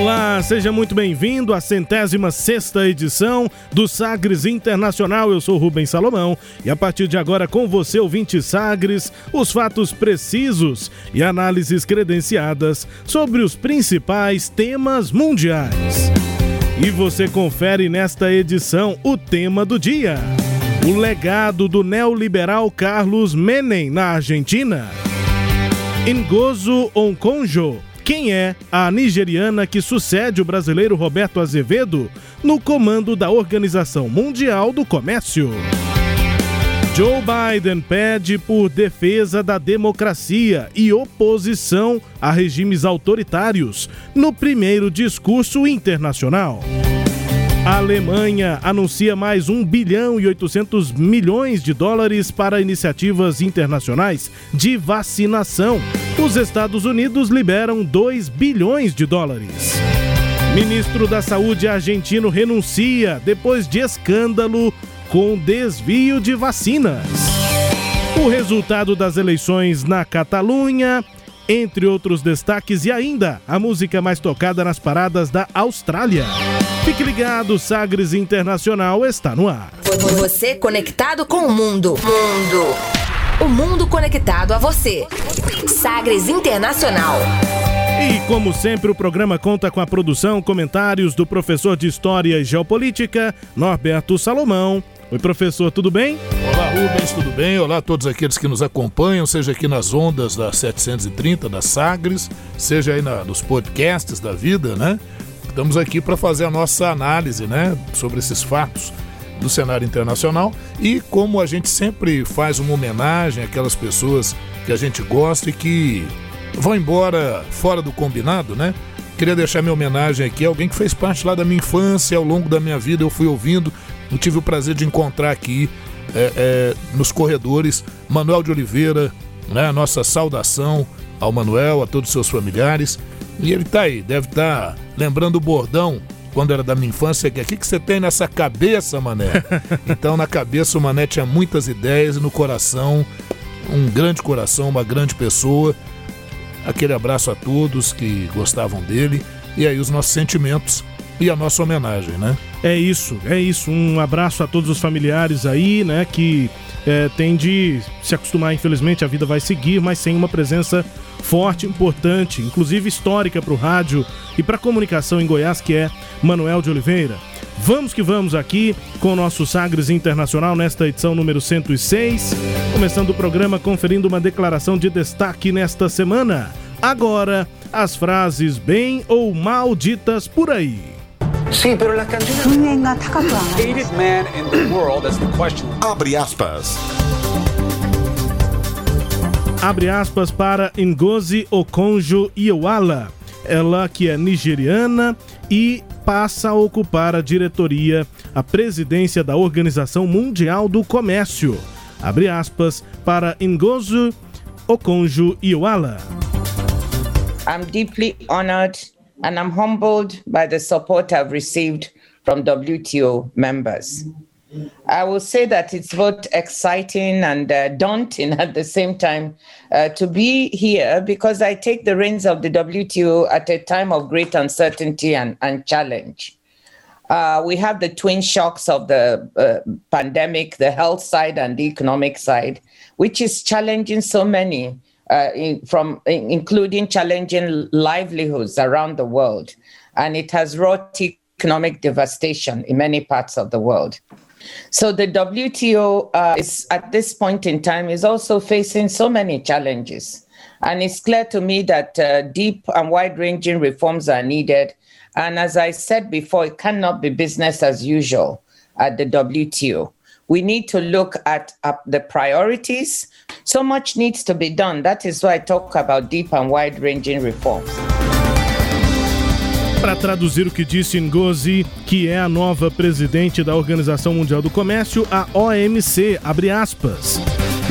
Olá, seja muito bem-vindo à centésima sexta edição do Sagres Internacional. Eu sou Rubens Salomão e a partir de agora com você, ouvinte Sagres, os fatos precisos e análises credenciadas sobre os principais temas mundiais. E você confere nesta edição o tema do dia: o legado do neoliberal Carlos Menem na Argentina. Ngozo Onkonjo quem é a nigeriana que sucede o brasileiro Roberto Azevedo no comando da Organização Mundial do Comércio. Joe Biden pede por defesa da democracia e oposição a regimes autoritários no primeiro discurso internacional. A Alemanha anuncia mais 1 bilhão e 800 milhões de dólares para iniciativas internacionais de vacinação. Os Estados Unidos liberam 2 bilhões de dólares. Ministro da Saúde argentino renuncia depois de escândalo com desvio de vacinas. O resultado das eleições na Catalunha entre outros destaques e ainda a música mais tocada nas paradas da Austrália. Fique ligado, Sagres Internacional está no ar. Você conectado com o mundo. Mundo. O mundo conectado a você. Sagres Internacional. E como sempre, o programa conta com a produção, comentários do professor de História e Geopolítica, Norberto Salomão. Oi, professor, tudo bem? Olá, Rubens, tudo bem? Olá a todos aqueles que nos acompanham, seja aqui nas ondas da 730, da Sagres, seja aí na, nos podcasts da vida, né? Estamos aqui para fazer a nossa análise, né, sobre esses fatos do cenário internacional e como a gente sempre faz uma homenagem àquelas pessoas que a gente gosta e que vão embora fora do combinado, né? Queria deixar minha homenagem aqui a alguém que fez parte lá da minha infância, ao longo da minha vida eu fui ouvindo, eu tive o prazer de encontrar aqui é, é, nos corredores Manuel de Oliveira, né? Nossa saudação ao Manuel, a todos os seus familiares. E ele tá aí, deve estar tá lembrando o bordão quando era da minha infância, que o que, que você tem nessa cabeça, Mané? Então, na cabeça, o Mané tinha muitas ideias e no coração, um grande coração, uma grande pessoa. Aquele abraço a todos que gostavam dele. E aí, os nossos sentimentos e a nossa homenagem, né? É isso, é isso. Um abraço a todos os familiares aí, né, que é, tem de se acostumar, infelizmente, a vida vai seguir, mas sem uma presença forte, importante, inclusive histórica para o rádio e para a comunicação em Goiás, que é Manuel de Oliveira. Vamos que vamos aqui com o nosso Sagres Internacional nesta edição número 106. Começando o programa conferindo uma declaração de destaque nesta semana. Agora, as frases bem ou mal ditas por aí. Sim, pero la canción... man in the world, that's the question. Abre aspas. Abre aspas para Ngozi Okonjo-Iweala, ela que é nigeriana e passa a ocupar a diretoria, a presidência da Organização Mundial do Comércio. Abre aspas para Ngozi Okonjo-Iweala. I'm deeply honored and I'm humbled by the support I've received from WTO members. I will say that it's both exciting and uh, daunting at the same time uh, to be here because I take the reins of the WTO at a time of great uncertainty and, and challenge. Uh, we have the twin shocks of the uh, pandemic, the health side and the economic side, which is challenging so many, uh, in, from in, including challenging livelihoods around the world, and it has wrought economic devastation in many parts of the world. So the WTO uh, is at this point in time is also facing so many challenges. And it's clear to me that uh, deep and wide ranging reforms are needed. And as I said before, it cannot be business as usual at the WTO. We need to look at uh, the priorities. So much needs to be done. That is why I talk about deep and wide ranging reforms. Para traduzir o que disse Ngozi, que é a nova presidente da Organização Mundial do Comércio, a OMC, abre aspas.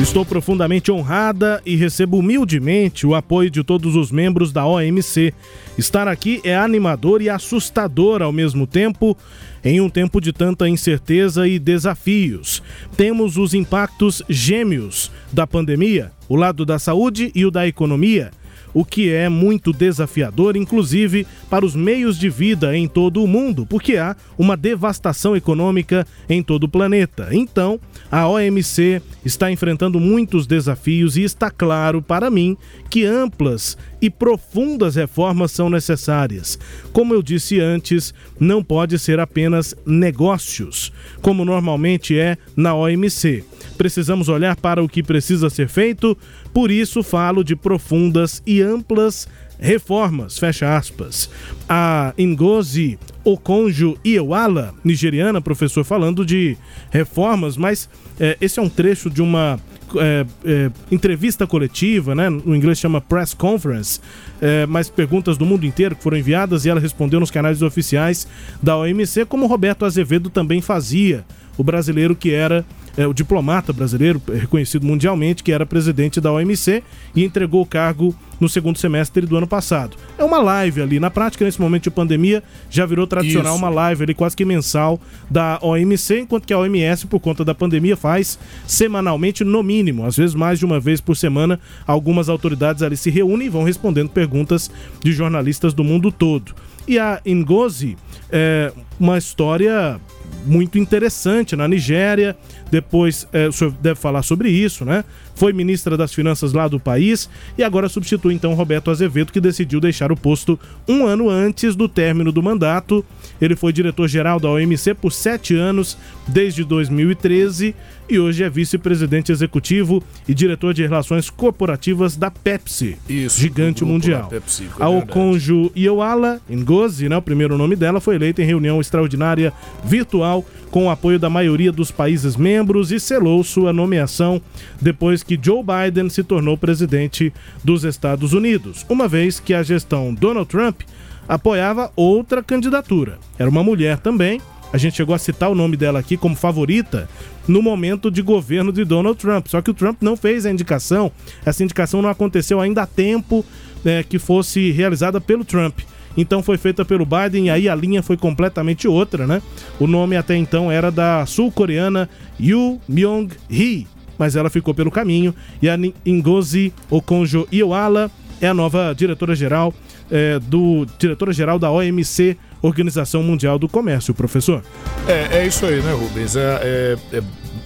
Estou profundamente honrada e recebo humildemente o apoio de todos os membros da OMC. Estar aqui é animador e assustador ao mesmo tempo, em um tempo de tanta incerteza e desafios. Temos os impactos gêmeos da pandemia, o lado da saúde e o da economia o que é muito desafiador, inclusive para os meios de vida em todo o mundo, porque há uma devastação econômica em todo o planeta. Então, a OMC está enfrentando muitos desafios e está claro para mim que amplas e profundas reformas são necessárias. Como eu disse antes, não pode ser apenas negócios, como normalmente é na OMC. Precisamos olhar para o que precisa ser feito, por isso falo de profundas e amplas reformas, fecha aspas. A Ngozi Okonjo Iweala, nigeriana, professor, falando de reformas, mas é, esse é um trecho de uma é, é, entrevista coletiva, né? No inglês chama press conference, é, mas perguntas do mundo inteiro que foram enviadas e ela respondeu nos canais oficiais da OMC, como Roberto Azevedo também fazia, o brasileiro que era é, o diplomata brasileiro, reconhecido mundialmente, que era presidente da OMC e entregou o cargo no segundo semestre do ano passado. É uma live ali, na prática, nesse momento de pandemia, já virou tradicional Isso. uma live ali quase que mensal da OMC, enquanto que a OMS, por conta da pandemia, faz semanalmente, no mínimo, às vezes mais de uma vez por semana, algumas autoridades ali se reúnem e vão respondendo perguntas de jornalistas do mundo todo. E a Ngozi é uma história muito interessante na Nigéria. Depois é, o senhor deve falar sobre isso, né? Foi ministra das Finanças lá do país e agora substitui então Roberto Azevedo, que decidiu deixar o posto um ano antes do término do mandato. Ele foi diretor-geral da OMC por sete anos, desde 2013, e hoje é vice-presidente executivo e diretor de relações corporativas da Pepsi, Isso, gigante mundial. Pepsi, é a Okonjo Iweala Ngozi, né, o primeiro nome dela, foi eleita em reunião extraordinária virtual com o apoio da maioria dos países membros e selou sua nomeação depois que Joe Biden se tornou presidente dos Estados Unidos, uma vez que a gestão Donald Trump apoiava outra candidatura. Era uma mulher também, a gente chegou a citar o nome dela aqui como favorita no momento de governo de Donald Trump. Só que o Trump não fez a indicação, essa indicação não aconteceu ainda a tempo né, que fosse realizada pelo Trump. Então foi feita pelo Biden e aí a linha foi completamente outra, né? O nome até então era da sul-coreana Yoo Myung-hee, mas ela ficou pelo caminho e a Ngozi Okonjo-Iweala é a nova diretora-geral é, do diretora-geral da OMC Organização Mundial do Comércio, professor. É, é isso aí, né, Rubens? É, é, é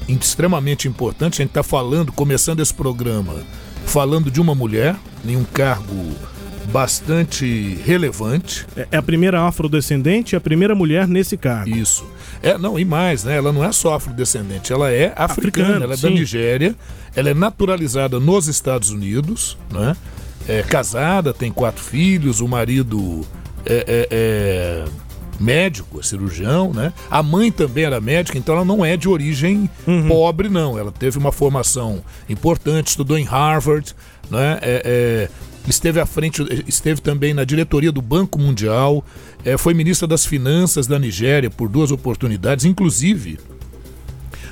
extremamente importante. A gente está falando, começando esse programa, falando de uma mulher em um cargo bastante relevante. É, é a primeira afrodescendente e a primeira mulher nesse cargo. Isso. É, não, e mais, né? Ela não é só afrodescendente, ela é africana, africana ela é sim. da Nigéria, ela é naturalizada nos Estados Unidos, né? É casada, tem quatro filhos, o marido é, é, é médico, cirurgião, né? A mãe também era médica, então ela não é de origem uhum. pobre, não. Ela teve uma formação importante, estudou em Harvard, né? É, é, esteve à frente, esteve também na diretoria do Banco Mundial, é, foi ministra das Finanças da Nigéria por duas oportunidades, inclusive.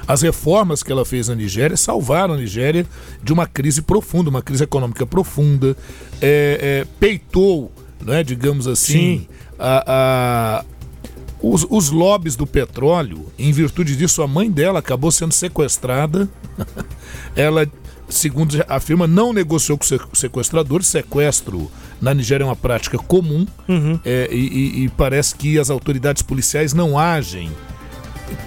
As reformas que ela fez na Nigéria salvaram a Nigéria de uma crise profunda, uma crise econômica profunda, é, é, peitou né, digamos assim, a, a, os, os lobbies do petróleo, em virtude disso, a mãe dela acabou sendo sequestrada. Ela, segundo afirma, não negociou com o sequestrador. Sequestro na Nigéria é uma prática comum uhum. é, e, e, parece que as autoridades policiais não agem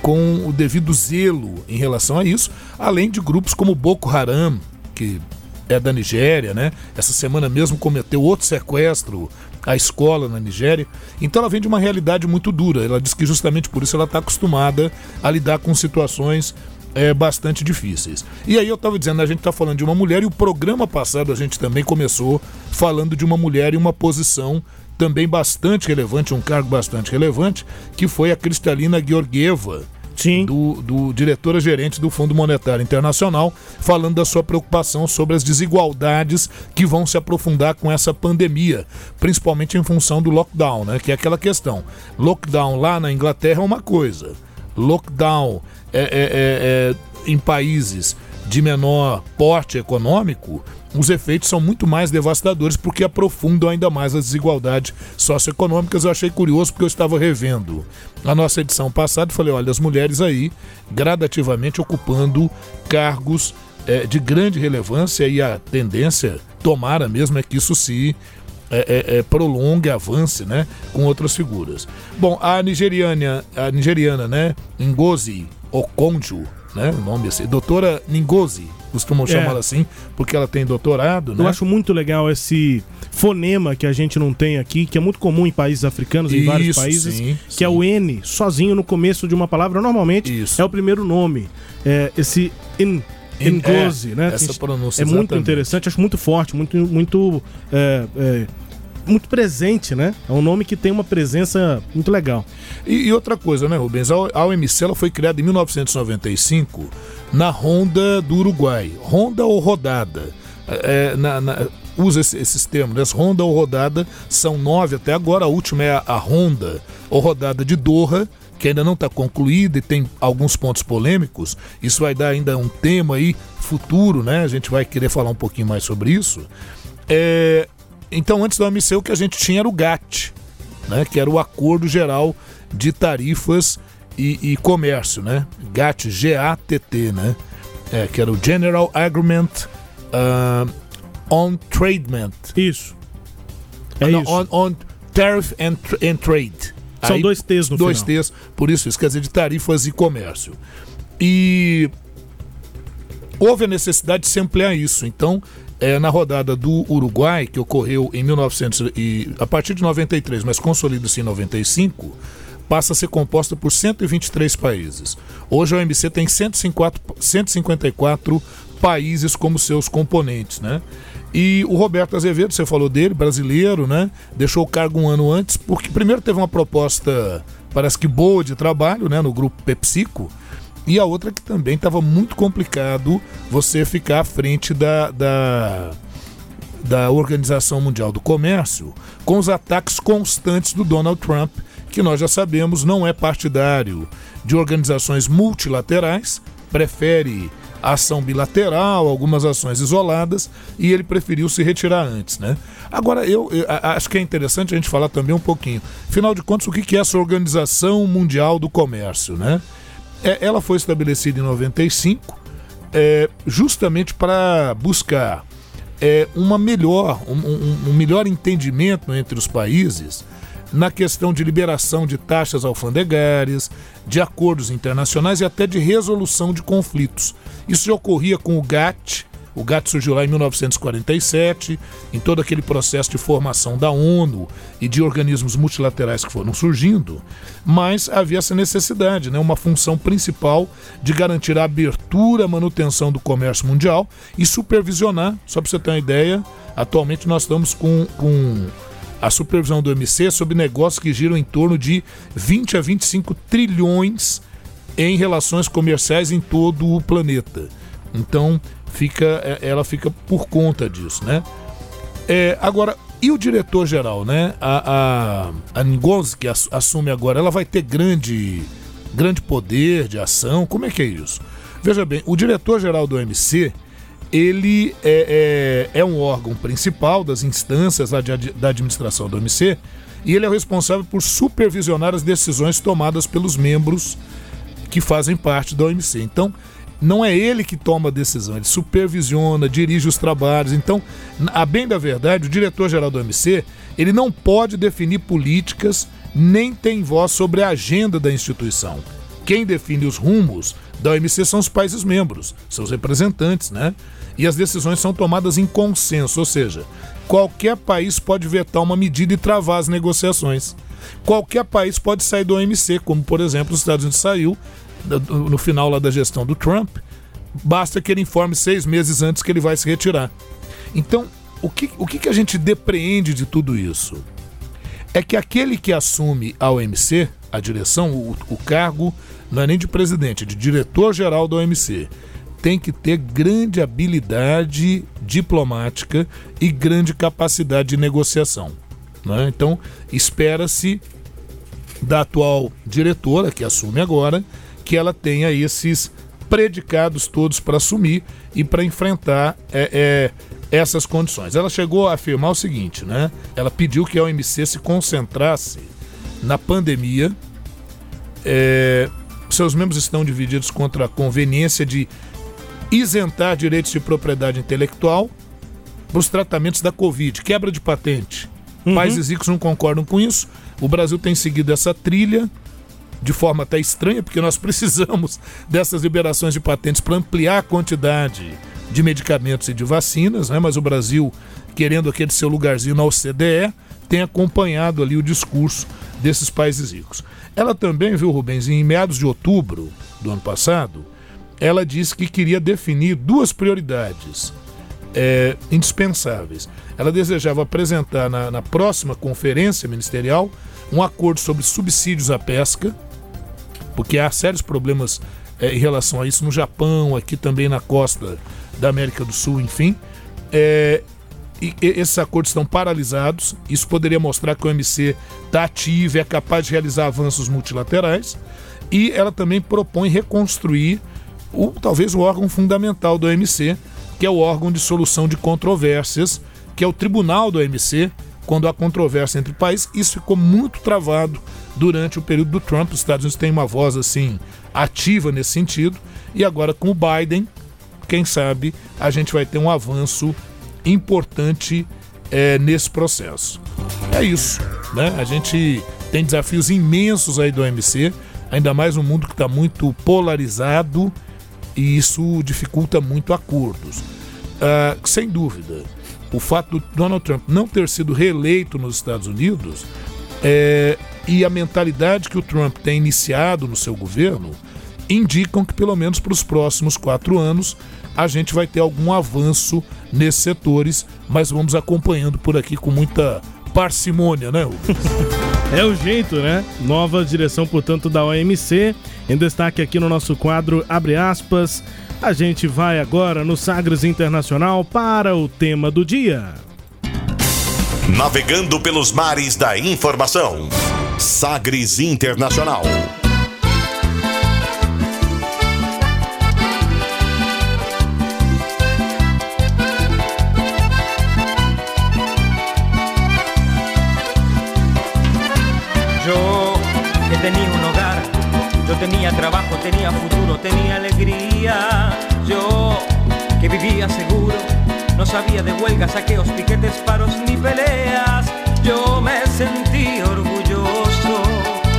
com o devido zelo em relação a isso, além de grupos como Boko Haram, que é da Nigéria, né? Essa semana mesmo cometeu outro sequestro à escola na Nigéria. Então ela vem de uma realidade muito dura. Ela diz que justamente por isso ela está acostumada a lidar com situações é, bastante difíceis. E aí eu estava dizendo, a gente está falando de uma mulher e o programa passado a gente também começou falando de uma mulher em uma posição também bastante relevante, um cargo bastante relevante, que foi a Cristalina Georgieva, Sim. Do, do diretora-gerente do Fundo Monetário Internacional, falando da sua preocupação sobre as desigualdades que vão se aprofundar com essa pandemia, principalmente em função do lockdown, né? Que é aquela questão. Lockdown lá na Inglaterra é uma coisa, lockdown é, é, é, é em países de menor porte econômico os efeitos são muito mais devastadores porque aprofundam ainda mais as desigualdades socioeconômicas. Eu achei curioso porque eu estava revendo a nossa edição passada e falei: olha, as mulheres aí gradativamente ocupando cargos é, de grande relevância e a tendência, tomara mesmo, é que isso se é, é, é, prolongue, avance, né, com outras figuras. Bom, a nigeriana, a nigeriana, né, Ngozi Okonjo, né, o nome assim, doutora Ngozi costumam é. chamar assim, porque ela tem doutorado, né? Eu acho muito legal esse fonema que a gente não tem aqui, que é muito comum em países africanos, em Isso, vários países, sim, que sim. é o N, sozinho no começo de uma palavra, normalmente Isso. é o primeiro nome. É, esse in, Ngozi, é, né? Essa pronúncia, É muito interessante, acho muito forte, muito, muito é, é, muito presente, né? É um nome que tem uma presença muito legal. E, e outra coisa, né, Rubens? A OMC ela foi criada em 1995 na Honda do Uruguai. Honda ou rodada? É, na, na, usa esse, esses termos, né? Honda ou rodada são nove até agora. A última é a, a Honda ou rodada de Doha que ainda não está concluída e tem alguns pontos polêmicos. Isso vai dar ainda um tema aí futuro, né? A gente vai querer falar um pouquinho mais sobre isso. É, então, antes da OMC, o que a gente tinha era o GATT, né, que era o Acordo Geral de Tarifas e, e Comércio, né? GATT, G-A-T-T, né? É, que era o General Agreement uh, on Tradement. Isso. É isso. On, on Tariff and, and Trade. São Aí, dois T's no dois final. Dois T's, por isso, isso quer dizer de tarifas e comércio. E houve a necessidade de se ampliar isso. Então, é, na rodada do Uruguai, que ocorreu em 1900 e a partir de 93, mas consolida-se em 95, passa a ser composta por 123 países. Hoje a OMC tem 154, 154 países como seus componentes, né? E o Roberto Azevedo, você falou dele, brasileiro, né? Deixou o cargo um ano antes, porque primeiro teve uma proposta, parece que boa de trabalho, né? No grupo PepsiCo, e a outra que também estava muito complicado você ficar à frente da, da, da Organização Mundial do Comércio com os ataques constantes do Donald Trump, que nós já sabemos não é partidário de organizações multilaterais, prefere ação bilateral, algumas ações isoladas, e ele preferiu se retirar antes, né? Agora, eu, eu, acho que é interessante a gente falar também um pouquinho. Afinal de contas, o que é essa Organização Mundial do Comércio, né? É, ela foi estabelecida em 95 é, justamente para buscar é, uma melhor, um, um, um melhor entendimento entre os países na questão de liberação de taxas alfandegárias, de acordos internacionais e até de resolução de conflitos. Isso já ocorria com o GATT, o GATT surgiu lá em 1947, em todo aquele processo de formação da ONU e de organismos multilaterais que foram surgindo, mas havia essa necessidade, né, uma função principal de garantir a abertura, a manutenção do comércio mundial e supervisionar. Só para você ter uma ideia, atualmente nós estamos com, com a supervisão do MC sobre negócios que giram em torno de 20 a 25 trilhões em relações comerciais em todo o planeta. Então, fica, é, ela fica por conta disso, né? É, agora, e o diretor-geral, né? A, a, a Ngozi, que assume agora, ela vai ter grande, grande poder de ação? Como é que é isso? Veja bem, o diretor-geral do OMC, ele é, é, é, um órgão principal das instâncias da, da administração do OMC e ele é o responsável por supervisionar as decisões tomadas pelos membros que fazem parte da OMC. Então, não é ele que toma a decisão, ele supervisiona, dirige os trabalhos. Então, a bem da verdade, o diretor-geral do OMC, ele não pode definir políticas, nem tem voz sobre a agenda da instituição. Quem define os rumos da OMC são os países membros, seus representantes, né? E as decisões são tomadas em consenso, ou seja, qualquer país pode vetar uma medida e travar as negociações. Qualquer país pode sair do OMC, como por exemplo os Estados Unidos saiu no final lá da gestão do Trump, basta que ele informe seis meses antes que ele vai se retirar. Então, o que, o que, que a gente depreende de tudo isso? É que aquele que assume a OMC, a direção, o, o cargo não é nem de presidente, é de diretor-geral da OMC. Tem que ter grande habilidade diplomática e grande capacidade de negociação. Né? Então, espera-se da atual diretora, que assume agora, que ela tenha esses predicados todos para assumir e para enfrentar é, é, essas condições. Ela chegou a afirmar o seguinte, né? Ela pediu que a OMC se concentrasse na pandemia. É, seus membros estão divididos contra a conveniência de isentar direitos de propriedade intelectual para os tratamentos da Covid, quebra de patente. Uhum. Países ricos não concordam com isso. O Brasil tem seguido essa trilha de forma até estranha, porque nós precisamos dessas liberações de patentes para ampliar a quantidade de medicamentos e de vacinas, né? mas o Brasil, querendo aquele seu lugarzinho na OCDE, tem acompanhado ali o discurso desses países ricos. Ela também, viu, Rubens, em meados de outubro do ano passado, ela disse que queria definir duas prioridades é, indispensáveis. Ela desejava apresentar na, na próxima conferência ministerial um acordo sobre subsídios à pesca, porque há sérios problemas é, em relação a isso no Japão, aqui também na costa da América do Sul, enfim. É, e, e esses acordos estão paralisados. Isso poderia mostrar que o OMC está ativo, é capaz de realizar avanços multilaterais. E ela também propõe reconstruir o, talvez o órgão fundamental do OMC, que é o órgão de solução de controvérsias, que é o tribunal do OMC, quando há controvérsia entre países. Isso ficou muito travado durante o período do Trump. Os Estados Unidos têm uma voz assim ativa nesse sentido. E agora com o Biden, quem sabe a gente vai ter um avanço importante é, nesse processo. É isso, né? A gente tem desafios imensos aí do OMC, ainda mais um mundo que está muito polarizado e isso dificulta muito acordos. Uh, sem dúvida, o fato do Donald Trump não ter sido reeleito nos Estados Unidos é, e a mentalidade que o Trump tem iniciado no seu governo indicam que, pelo menos para os próximos quatro anos, a gente vai ter algum avanço nesses setores, mas vamos acompanhando por aqui com muita parcimônia, né, É o jeito, né? Nova direção, portanto, da OMC. Em destaque aqui no nosso quadro, abre aspas. A gente vai agora no Sagres Internacional para o tema do dia. Navegando pelos mares da informação. Sagres Internacional. tenía trabajo, tenía futuro, tenía alegría. Yo que vivía seguro, no sabía de huelgas, saqueos, piquetes, paros ni peleas. Yo me sentí orgulloso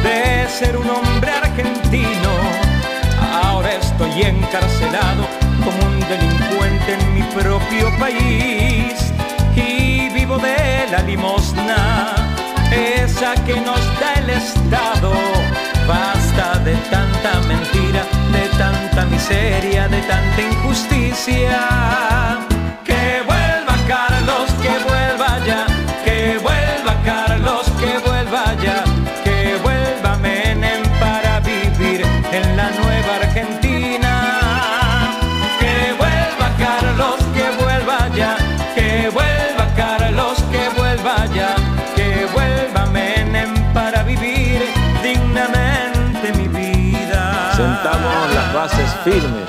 de ser un hombre argentino. Ahora estoy encarcelado como un delincuente en mi propio país y vivo de la limosna, esa que nos da el Estado Basta de tanta mentira, miseria, de tanta injusticia. Firmes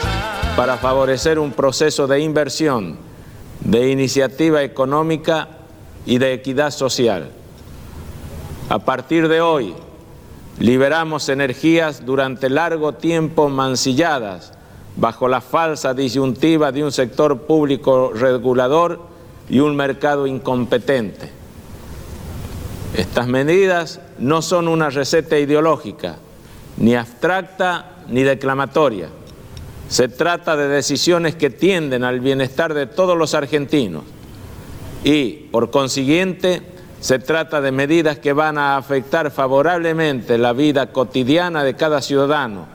para favorecer un proceso de inversión, de iniciativa económica y de equidad social. A partir de hoy, liberamos energías durante largo tiempo mancilladas bajo la falsa disyuntiva de un sector público regulador y un mercado incompetente. Estas medidas no son una receta ideológica, ni abstracta ni declamatoria. Se trata de decisiones que tienden al bienestar de todos los argentinos y, por consiguiente, se trata de medidas que van a afectar favorablemente la vida cotidiana de cada ciudadano,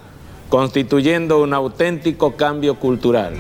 constituyendo un auténtico cambio cultural.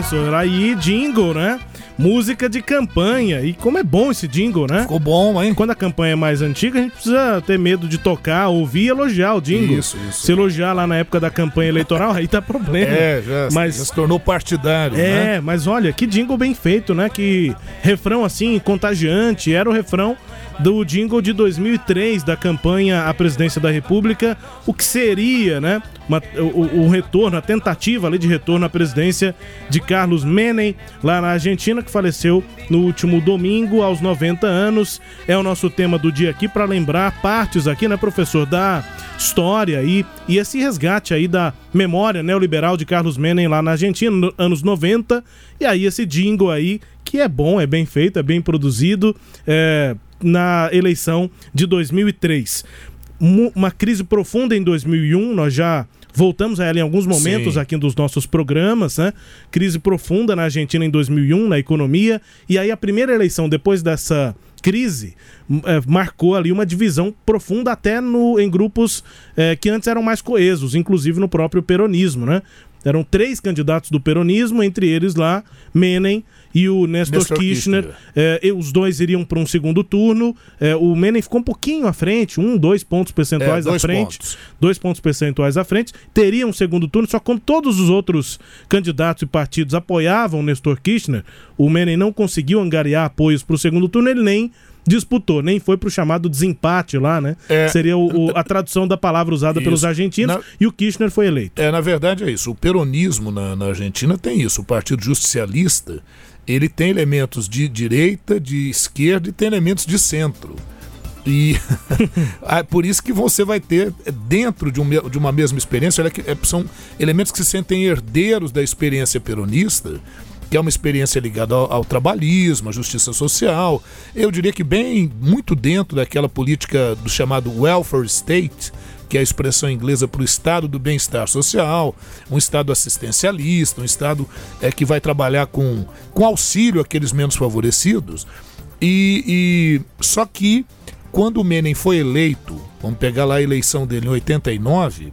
Professor? Aí, jingle, né? Música de campanha. E como é bom esse jingle, né? Ficou bom, hein? Quando a campanha é mais antiga, a gente precisa ter medo de tocar, ouvir e elogiar o jingle. Isso, isso. Se elogiar lá na época da campanha eleitoral, aí tá problema. É, já, mas, já se tornou partidário, É, né? mas olha, que jingle bem feito, né? Que refrão assim, contagiante. Era o refrão do jingle de 2003 da campanha à presidência da República, o que seria, né, uma, o, o, retorno, a tentativa ali de retorno à presidência de Carlos Menem, lá na Argentina, que faleceu no último domingo, aos 90 anos. É o nosso tema do dia aqui, para lembrar partes aqui, né, professor, da história aí e esse resgate aí da memória neoliberal de Carlos Menem lá na Argentina, no, anos 90. E aí esse jingle aí, que é bom, é bem feito, é bem produzido, é na eleição de 2003. Uma crise profunda em 2001, nós já voltamos a ela em alguns momentos Sim. aqui dos nossos programas, né? Crise profunda na Argentina em 2001, na economia, e aí a primeira eleição depois dessa crise é, marcou ali uma divisão profunda até no, em grupos é, que antes eram mais coesos, inclusive no próprio peronismo, né? Eram três candidatos do peronismo, entre eles lá Menem e o Nestor, Nestor Kirchner. Kirchner. É, os dois iriam para um segundo turno. É, o Menem ficou um pouquinho à frente, um, dois pontos percentuais é, dois à frente. Pontos. Dois pontos percentuais à frente. Teria um segundo turno, só que como todos os outros candidatos e partidos apoiavam o Nestor Kirchner, o Menem não conseguiu angariar apoios para o segundo turno, ele nem disputou, nem foi pro chamado desempate lá, né? É, Seria o, o, a tradução da palavra usada isso. pelos argentinos na, e o Kirchner foi eleito. É, na verdade é isso. O peronismo na, na Argentina tem isso. O Partido Justicialista, ele tem elementos de direita, de esquerda e tem elementos de centro. E ah, por isso que você vai ter, dentro de, um, de uma mesma experiência, olha que é, são elementos que se sentem herdeiros da experiência peronista, que é uma experiência ligada ao, ao, trabalhismo, à justiça social. Eu diria que bem muito dentro daquela política do chamado welfare state, que é a expressão inglesa para o estado do bem-estar social, um estado assistencialista, um estado é, que vai trabalhar com, com auxílio àqueles menos favorecidos. E, e só que quando o Menem foi eleito, vamos pegar lá a eleição dele em 89,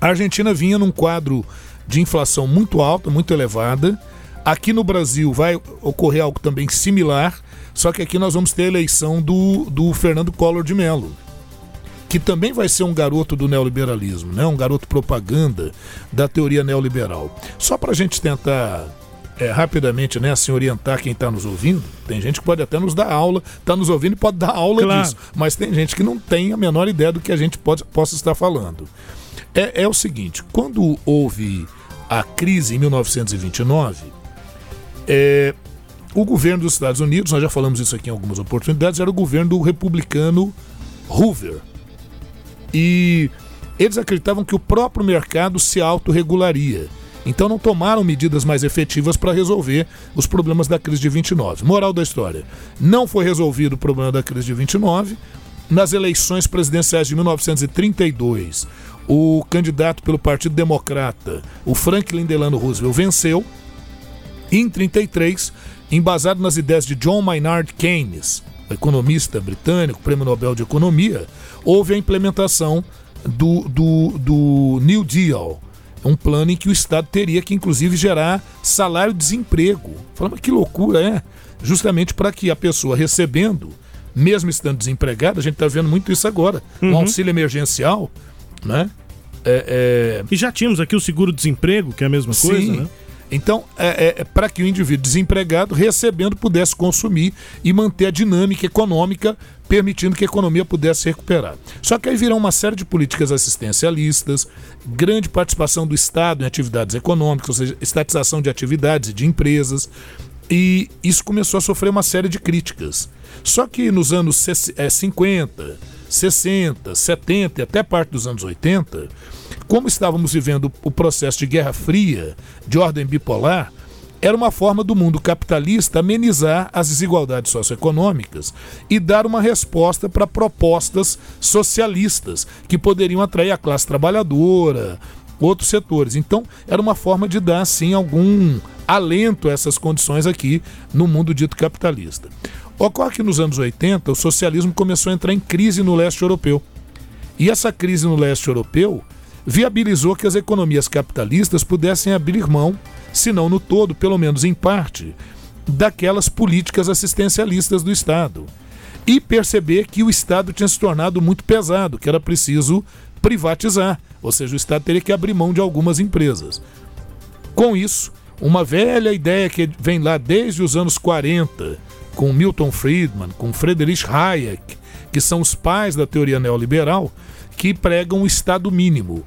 a Argentina vinha num quadro de inflação muito alta, muito elevada, Aqui no Brasil vai ocorrer algo também similar, só que aqui nós vamos ter a eleição do, do Fernando Collor de Mello, que também vai ser um garoto do neoliberalismo, né? um garoto propaganda da teoria neoliberal. Só para a gente tentar é, rapidamente, né, assim, orientar quem está nos ouvindo. Tem gente que pode até nos dar aula, está nos ouvindo e pode dar aula claro. disso. Mas tem gente que não tem a menor ideia do que a gente pode, possa estar falando. É, é o seguinte: quando houve a crise em 1929, é, o governo dos Estados Unidos, nós já falamos isso aqui em algumas oportunidades, era o governo do republicano Hoover. E eles acreditavam que o próprio mercado se autorregularia. Então não tomaram medidas mais efetivas para resolver os problemas da crise de 29. Moral da história: não foi resolvido o problema da crise de 29. Nas eleições presidenciais de 1932, o candidato pelo Partido Democrata, o Franklin Delano Roosevelt, venceu em 33, embasado nas ideias de John Maynard Keynes, economista britânico, prêmio Nobel de Economia, houve a implementação do, do, do New Deal, um plano em que o Estado teria que, inclusive, gerar salário-desemprego. Falando que loucura é! Justamente para que a pessoa recebendo, mesmo estando desempregada, a gente está vendo muito isso agora, uhum. um auxílio emergencial, né? É, é... E já tínhamos aqui o seguro-desemprego, que é a mesma Sim. coisa, né? Então, é, é para que o indivíduo desempregado, recebendo, pudesse consumir e manter a dinâmica econômica, permitindo que a economia pudesse recuperar. Só que aí virão uma série de políticas assistencialistas, grande participação do Estado em atividades econômicas, ou seja, estatização de atividades e de empresas, e isso começou a sofrer uma série de críticas. Só que nos anos 50, 60, 70 e até parte dos anos 80, como estávamos vivendo o processo de Guerra Fria, de ordem bipolar, era uma forma do mundo capitalista amenizar as desigualdades socioeconômicas e dar uma resposta para propostas socialistas que poderiam atrair a classe trabalhadora, outros setores. Então, era uma forma de dar, sim, algum alento a essas condições aqui no mundo dito capitalista. Ocorre que nos anos 80 o socialismo começou a entrar em crise no leste europeu. E essa crise no leste europeu viabilizou que as economias capitalistas pudessem abrir mão se não no todo, pelo menos em parte, daquelas políticas assistencialistas do Estado. E perceber que o Estado tinha se tornado muito pesado, que era preciso privatizar, ou seja, o Estado teria que abrir mão de algumas empresas. Com isso, uma velha ideia que vem lá desde os anos 40, com Milton Friedman, com Friedrich Hayek, que são os pais da teoria neoliberal, que pregam o Estado mínimo.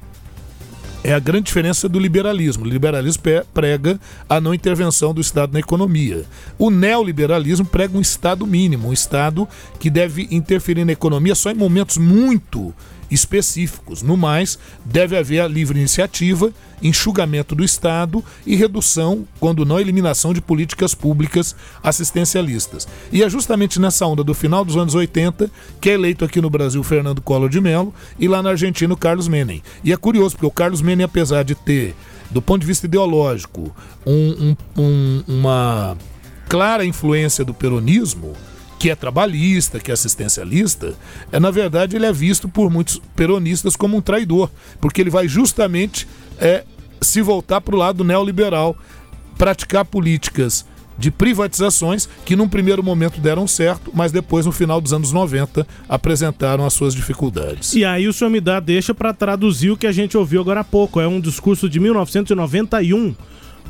É a grande diferença do liberalismo. O liberalismo prega a não intervenção do Estado na economia. O neoliberalismo prega um Estado mínimo, um Estado que deve interferir na economia só em momentos muito específicos. No mais, deve haver a livre iniciativa, enxugamento do Estado e redução, quando não eliminação, de políticas públicas assistencialistas. E é justamente nessa onda do final dos anos 80 que é eleito aqui no Brasil Fernando Collor de Mello e lá na Argentina o Carlos Menem. E é curioso, porque o Carlos Menem, apesar de ter, do ponto de vista ideológico, um, um, um, uma clara influência do peronismo, que é trabalhista, que é assistencialista, é na verdade ele é visto por muitos peronistas como um traidor, porque ele vai justamente é, se voltar para o lado neoliberal, praticar políticas de privatizações que num primeiro momento deram certo, mas depois no final dos anos 90 apresentaram as suas dificuldades. E aí o senhor me dá deixa para traduzir o que a gente ouviu agora há pouco, é um discurso de 1991 o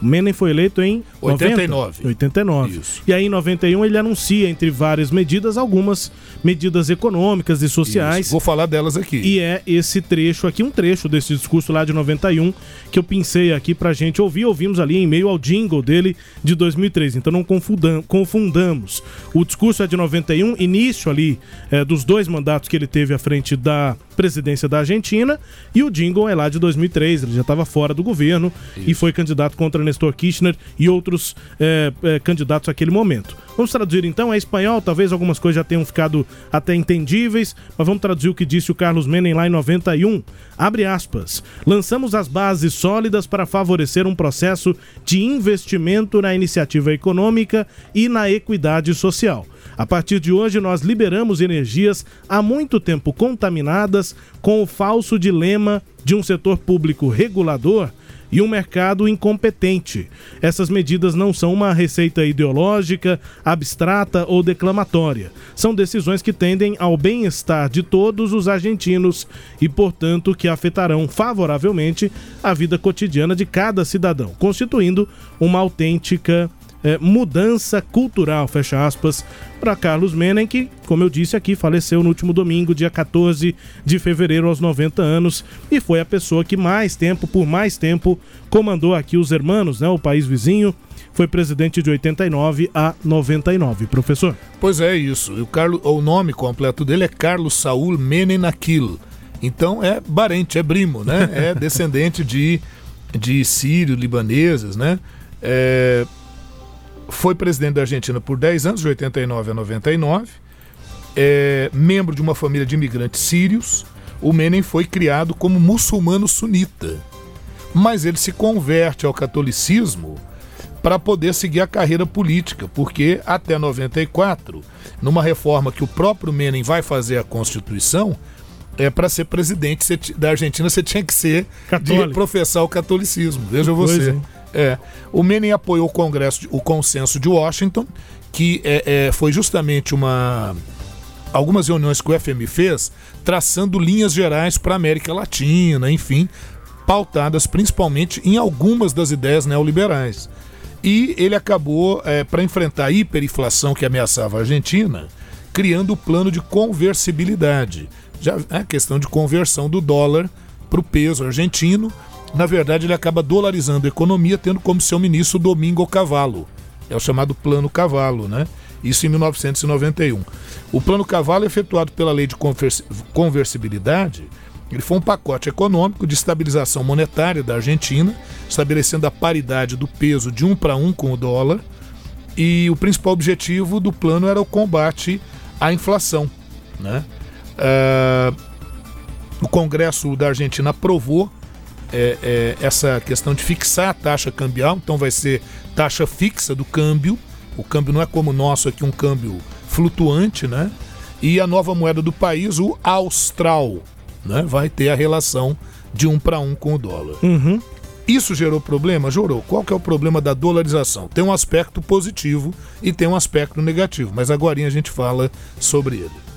Menem foi eleito em 89. 90? 89. Isso. E aí em 91 ele anuncia, entre várias medidas, algumas medidas econômicas e sociais. Isso. Vou falar delas aqui. E é esse trecho aqui, um trecho desse discurso lá de 91, que eu pensei aqui pra gente ouvir. Ouvimos ali em meio ao jingle dele de 2003. Então não confundam, confundamos. O discurso é de 91, início ali é, dos dois mandatos que ele teve à frente da presidência da Argentina. E o jingle é lá de 2003. Ele já estava fora do governo Isso. e foi candidato contra Nestor Kirchner e outros é, é, candidatos naquele momento. Vamos traduzir então, é espanhol, talvez algumas coisas já tenham ficado até entendíveis, mas vamos traduzir o que disse o Carlos Menem lá em 91. Abre aspas. Lançamos as bases sólidas para favorecer um processo de investimento na iniciativa econômica e na equidade social. A partir de hoje, nós liberamos energias há muito tempo contaminadas com o falso dilema de um setor público regulador e um mercado incompetente. Essas medidas não são uma receita ideológica, abstrata ou declamatória. São decisões que tendem ao bem-estar de todos os argentinos e, portanto, que afetarão favoravelmente a vida cotidiana de cada cidadão, constituindo uma autêntica é, mudança cultural, fecha aspas, para Carlos Menem, que, como eu disse aqui, faleceu no último domingo, dia 14 de fevereiro, aos 90 anos, e foi a pessoa que mais tempo, por mais tempo, comandou aqui os hermanos, né, o país vizinho. Foi presidente de 89 a 99, professor. Pois é, isso. O, Carlos, o nome completo dele é Carlos Saul Menem Aquil. Então é barente, é primo, né? É descendente de, de sírios, libaneses, né? É, foi presidente da Argentina por 10 anos, de 89 a 99, é, membro de uma família de imigrantes sírios. O Menem foi criado como muçulmano sunita, mas ele se converte ao catolicismo para poder seguir a carreira política, porque até 94, numa reforma que o próprio Menem vai fazer à Constituição, é para ser presidente da Argentina você tinha que ser Católico. de professar o catolicismo. Veja você. É. O Menem apoiou o Congresso, o consenso de Washington, que é, é, foi justamente uma algumas reuniões que o FMI fez, traçando linhas gerais para a América Latina, enfim, pautadas principalmente em algumas das ideias neoliberais. E ele acabou, é, para enfrentar a hiperinflação que ameaçava a Argentina, criando o plano de conversibilidade. Já a questão de conversão do dólar para o peso argentino na verdade, ele acaba dolarizando a economia, tendo como seu ministro Domingo Cavallo. É o chamado Plano Cavallo, né? Isso em 1991. O Plano Cavallo, efetuado pela Lei de Conversibilidade, ele foi um pacote econômico de estabilização monetária da Argentina, estabelecendo a paridade do peso de um para um com o dólar. E o principal objetivo do plano era o combate à inflação. Né? Uh, o Congresso da Argentina aprovou é, é, essa questão de fixar a taxa cambial, então vai ser taxa fixa do câmbio. O câmbio não é como o nosso aqui, um câmbio flutuante, né? E a nova moeda do país, o austral, né? Vai ter a relação de um para um com o dólar. Uhum. Isso gerou problema? Gerou. Qual que é o problema da dolarização? Tem um aspecto positivo e tem um aspecto negativo, mas agora a gente fala sobre ele.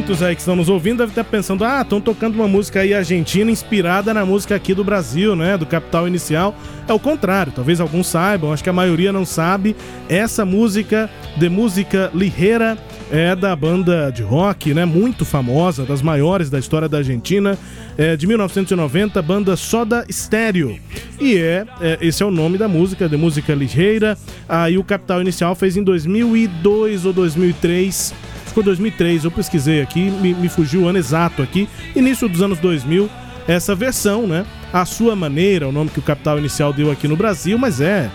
Muitos aí que estão nos ouvindo devem estar pensando: ah, estão tocando uma música aí argentina inspirada na música aqui do Brasil, né? Do Capital Inicial. É o contrário, talvez alguns saibam, acho que a maioria não sabe. Essa música, de música ligeira, é da banda de rock, né? Muito famosa, das maiores da história da Argentina, é de 1990, banda Soda Stereo. E é, é, esse é o nome da música, de música ligeira. Aí o Capital Inicial fez em 2002 ou 2003 ficou 2003, eu pesquisei aqui, me, me fugiu o ano exato aqui, início dos anos 2000, essa versão, né? A sua maneira, o nome que o Capital Inicial deu aqui no Brasil, mas é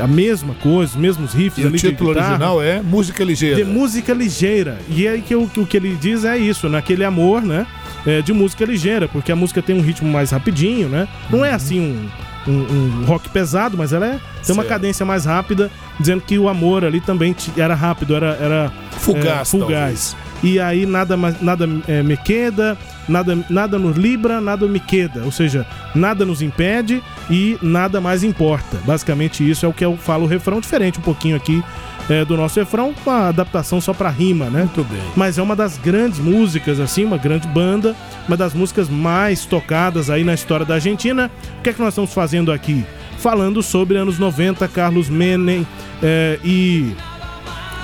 a mesma coisa, os mesmos riffs e ali o título original é Música Ligeira. De música ligeira. E aí que o, o que ele diz é isso, naquele né? amor, né? É, de música ligeira, porque a música tem um ritmo mais rapidinho, né? Não é uhum. é assim um um, um rock pesado, mas ela é, tem uma cadência mais rápida, dizendo que o amor ali também era rápido, era, era fugaz. É, fugaz. E aí nada, nada é, me queda, nada, nada nos libra, nada me queda. Ou seja, nada nos impede e nada mais importa. Basicamente isso é o que eu falo o refrão, diferente um pouquinho aqui é, do nosso refrão, com a adaptação só para rima, né? Muito bem. Mas é uma das grandes músicas, assim, uma grande banda, uma das músicas mais tocadas aí na história da Argentina. O que é que nós estamos fazendo aqui? Falando sobre anos 90, Carlos Menem é, e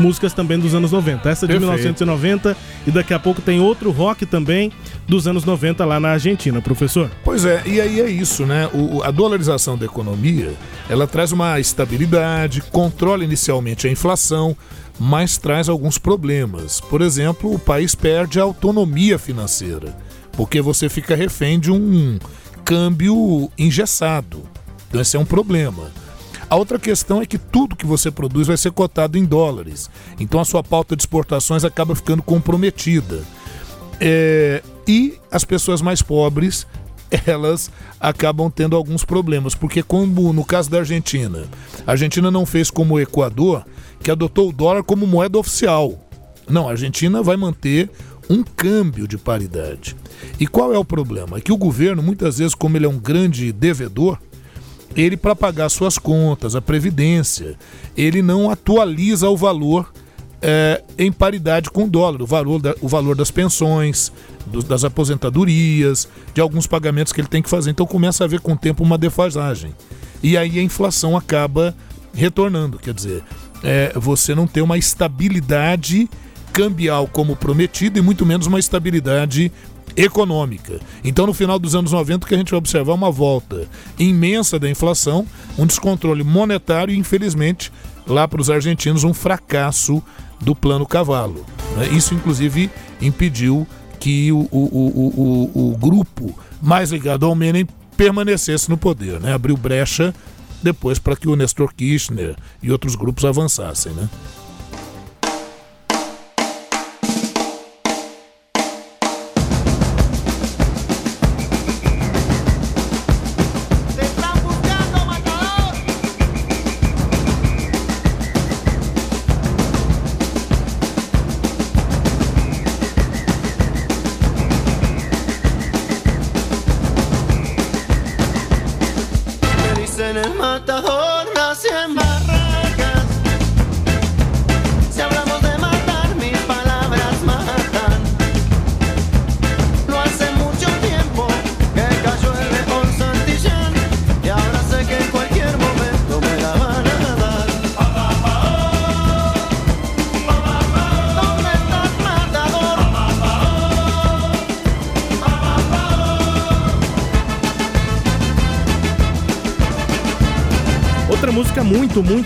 músicas também dos anos 90. Essa de Perfeito. 1990 e daqui a pouco tem outro rock também dos anos 90 lá na Argentina, professor. Pois é, e aí é isso, né? O, a dolarização da economia, ela traz uma estabilidade, controla inicialmente a inflação, mas traz alguns problemas. Por exemplo, o país perde a autonomia financeira, porque você fica refém de um câmbio engessado. Então esse é um problema. A outra questão é que tudo que você produz vai ser cotado em dólares. Então a sua pauta de exportações acaba ficando comprometida. É, e as pessoas mais pobres elas acabam tendo alguns problemas, porque como no caso da Argentina, a Argentina não fez como o Equador, que adotou o dólar como moeda oficial. Não, a Argentina vai manter um câmbio de paridade. E qual é o problema? É que o governo, muitas vezes, como ele é um grande devedor, ele para pagar suas contas, a previdência, ele não atualiza o valor é, em paridade com o dólar, o valor, da, o valor das pensões, do, das aposentadorias, de alguns pagamentos que ele tem que fazer. Então começa a haver com o tempo uma defasagem. E aí a inflação acaba retornando, quer dizer, é, você não tem uma estabilidade cambial como prometido e muito menos uma estabilidade econômica. Então, no final dos anos 90, o que a gente vai observar é uma volta imensa da inflação, um descontrole monetário e, infelizmente, lá para os argentinos, um fracasso do plano cavalo. Né? Isso, inclusive, impediu que o, o, o, o, grupo mais ligado ao Menem permanecesse no poder, né? abriu brecha depois para que o Nestor Kirchner e outros grupos avançassem. Né?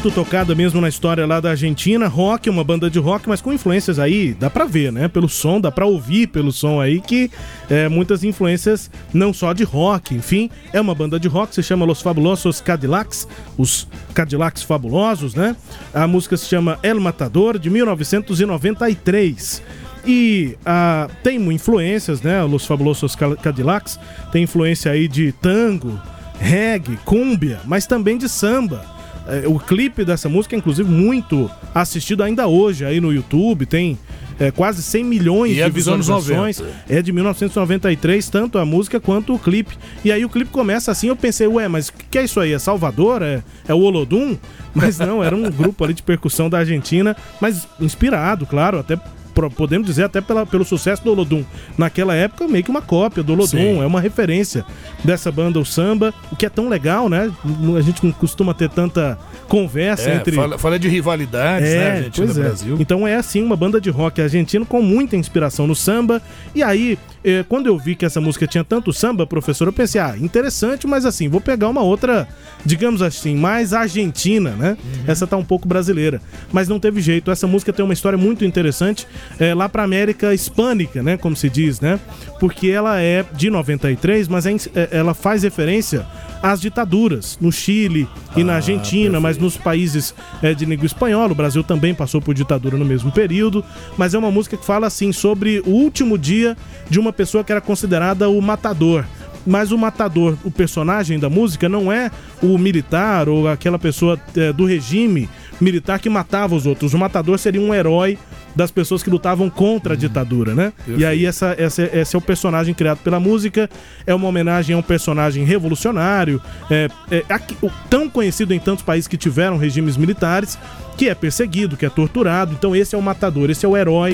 Muito, tocada mesmo na história lá da Argentina, rock, uma banda de rock, mas com influências aí, dá pra ver, né? Pelo som, dá pra ouvir pelo som aí que é, muitas influências não só de rock, enfim, é uma banda de rock, se chama Los Fabulosos Cadillacs, os Cadillacs Fabulosos, né? A música se chama El Matador, de 1993. E ah, tem influências, né? Los Fabulosos Cadillacs tem influência aí de tango, reggae, cúmbia, mas também de samba. É, o clipe dessa música é inclusive muito assistido ainda hoje aí no YouTube, tem é, quase 100 milhões e de é visualizações. É de 1993, tanto a música quanto o clipe. E aí o clipe começa assim, eu pensei, ué, mas o que é isso aí? É Salvador? É, é o Olodum? Mas não, era um grupo ali de percussão da Argentina, mas inspirado, claro, até podemos dizer até pela, pelo sucesso do Olodum. Naquela época, meio que uma cópia do Olodum, Sim. é uma referência dessa banda, o samba, o que é tão legal, né? A gente não costuma ter tanta conversa é, entre. Fala, fala de rivalidades, é, né, Argentina pois e é. Brasil. Então é assim, uma banda de rock argentino com muita inspiração no samba. E aí, eh, quando eu vi que essa música tinha tanto samba, professor, eu pensei, ah, interessante, mas assim, vou pegar uma outra, digamos assim, mais argentina, né? Uhum. Essa tá um pouco brasileira. Mas não teve jeito. Essa música tem uma história muito interessante eh, lá pra América Hispânica, né? Como se diz, né? Porque ela é de 93, mas é, é, ela faz referência às ditaduras no Chile e ah, na Argentina, perfeito. mas nos países é, de língua espanhola. O Brasil também passou por ditadura no mesmo período. Mas é uma música que fala assim sobre o último dia de uma pessoa que era considerada o matador mas o matador, o personagem da música, não é o militar ou aquela pessoa é, do regime militar que matava os outros. O matador seria um herói das pessoas que lutavam contra a ditadura, né? Perfeito. E aí essa, essa, esse é o personagem criado pela música, é uma homenagem a um personagem revolucionário, é, é, aqui, tão conhecido em tantos países que tiveram regimes militares, que é perseguido, que é torturado. Então esse é o matador, esse é o herói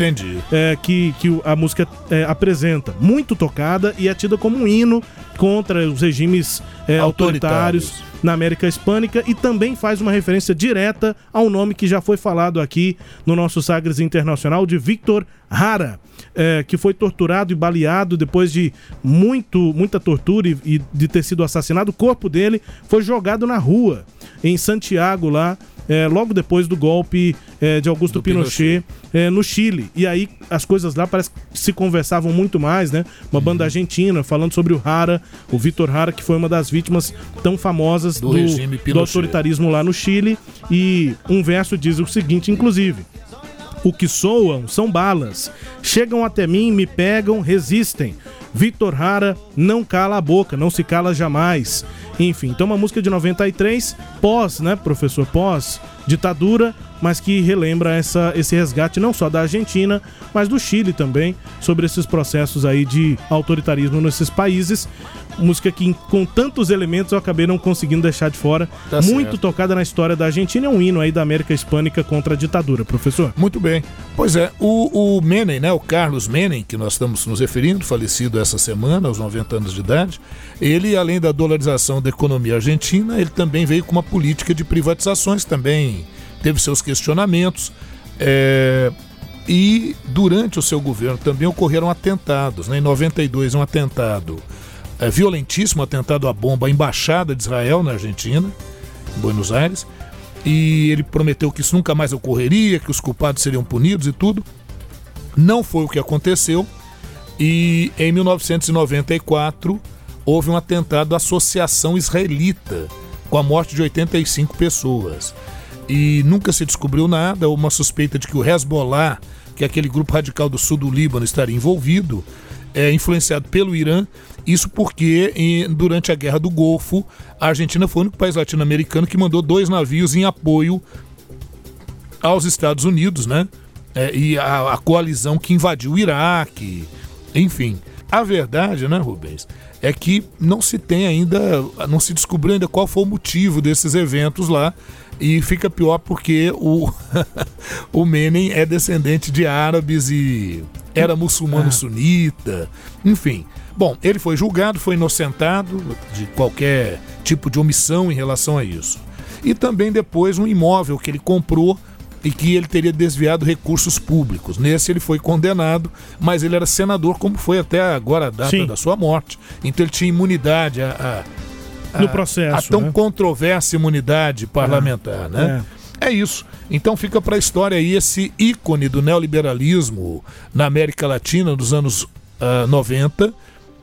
é, que, que a música é, apresenta. Muito tocada e é tida como um hino contra os regimes é, autoritários. autoritários na América Hispânica e também faz uma referência direta ao nome que já foi falado aqui no nosso Sagres Internacional de Victor Hara, é, que foi torturado e baleado depois de muito, muita tortura e, e de ter sido assassinado. O corpo dele foi jogado na rua em Santiago lá é, logo depois do golpe é, de Augusto do Pinochet, Pinochet. É, no Chile. E aí as coisas lá parece que se conversavam muito mais, né? Uma uhum. banda argentina falando sobre o Hara, o Vitor Hara, que foi uma das vítimas tão famosas do, do, do autoritarismo lá no Chile. E um verso diz o seguinte, inclusive. O que soam são balas. Chegam até mim, me pegam, resistem. Vitor Hara não cala a boca, não se cala jamais. Enfim, então uma música de 93, pós, né, professor, pós ditadura, mas que relembra essa, esse resgate não só da Argentina, mas do Chile também, sobre esses processos aí de autoritarismo nesses países. Música que, com tantos elementos, eu acabei não conseguindo deixar de fora. Tá Muito certo. tocada na história da Argentina, é um hino aí da América Hispânica contra a ditadura, professor. Muito bem. Pois é, o, o Menem, né, o Carlos Menem, que nós estamos nos referindo, falecido essa semana, aos 90 anos de idade, ele, além da dolarização da economia argentina, ele também veio com uma política de privatizações também teve seus questionamentos. É, e durante o seu governo também ocorreram atentados. Né? Em 92, um atentado é, violentíssimo atentado à bomba à embaixada de Israel na Argentina, em Buenos Aires. E ele prometeu que isso nunca mais ocorreria, que os culpados seriam punidos e tudo. Não foi o que aconteceu. E em 1994 houve um atentado à Associação Israelita, com a morte de 85 pessoas e nunca se descobriu nada. Uma suspeita de que o Hezbollah, que é aquele grupo radical do sul do Líbano, estaria envolvido, é influenciado pelo Irã. Isso porque em, durante a Guerra do Golfo, a Argentina foi o único país latino-americano que mandou dois navios em apoio aos Estados Unidos, né? É, e a, a coalizão que invadiu o Iraque, enfim. A verdade, né, Rubens, é que não se tem ainda, não se descobriu ainda qual foi o motivo desses eventos lá. E fica pior porque o, o Menem é descendente de árabes e era muçulmano ah. sunita, enfim. Bom, ele foi julgado, foi inocentado de qualquer tipo de omissão em relação a isso. E também depois um imóvel que ele comprou e que ele teria desviado recursos públicos. Nesse ele foi condenado, mas ele era senador, como foi até agora a data Sim. da sua morte. Então ele tinha imunidade a, a no processo, a tão né? controversa imunidade parlamentar, né? É isso. Então fica para a história aí esse ícone do neoliberalismo na América Latina dos anos uh, 90,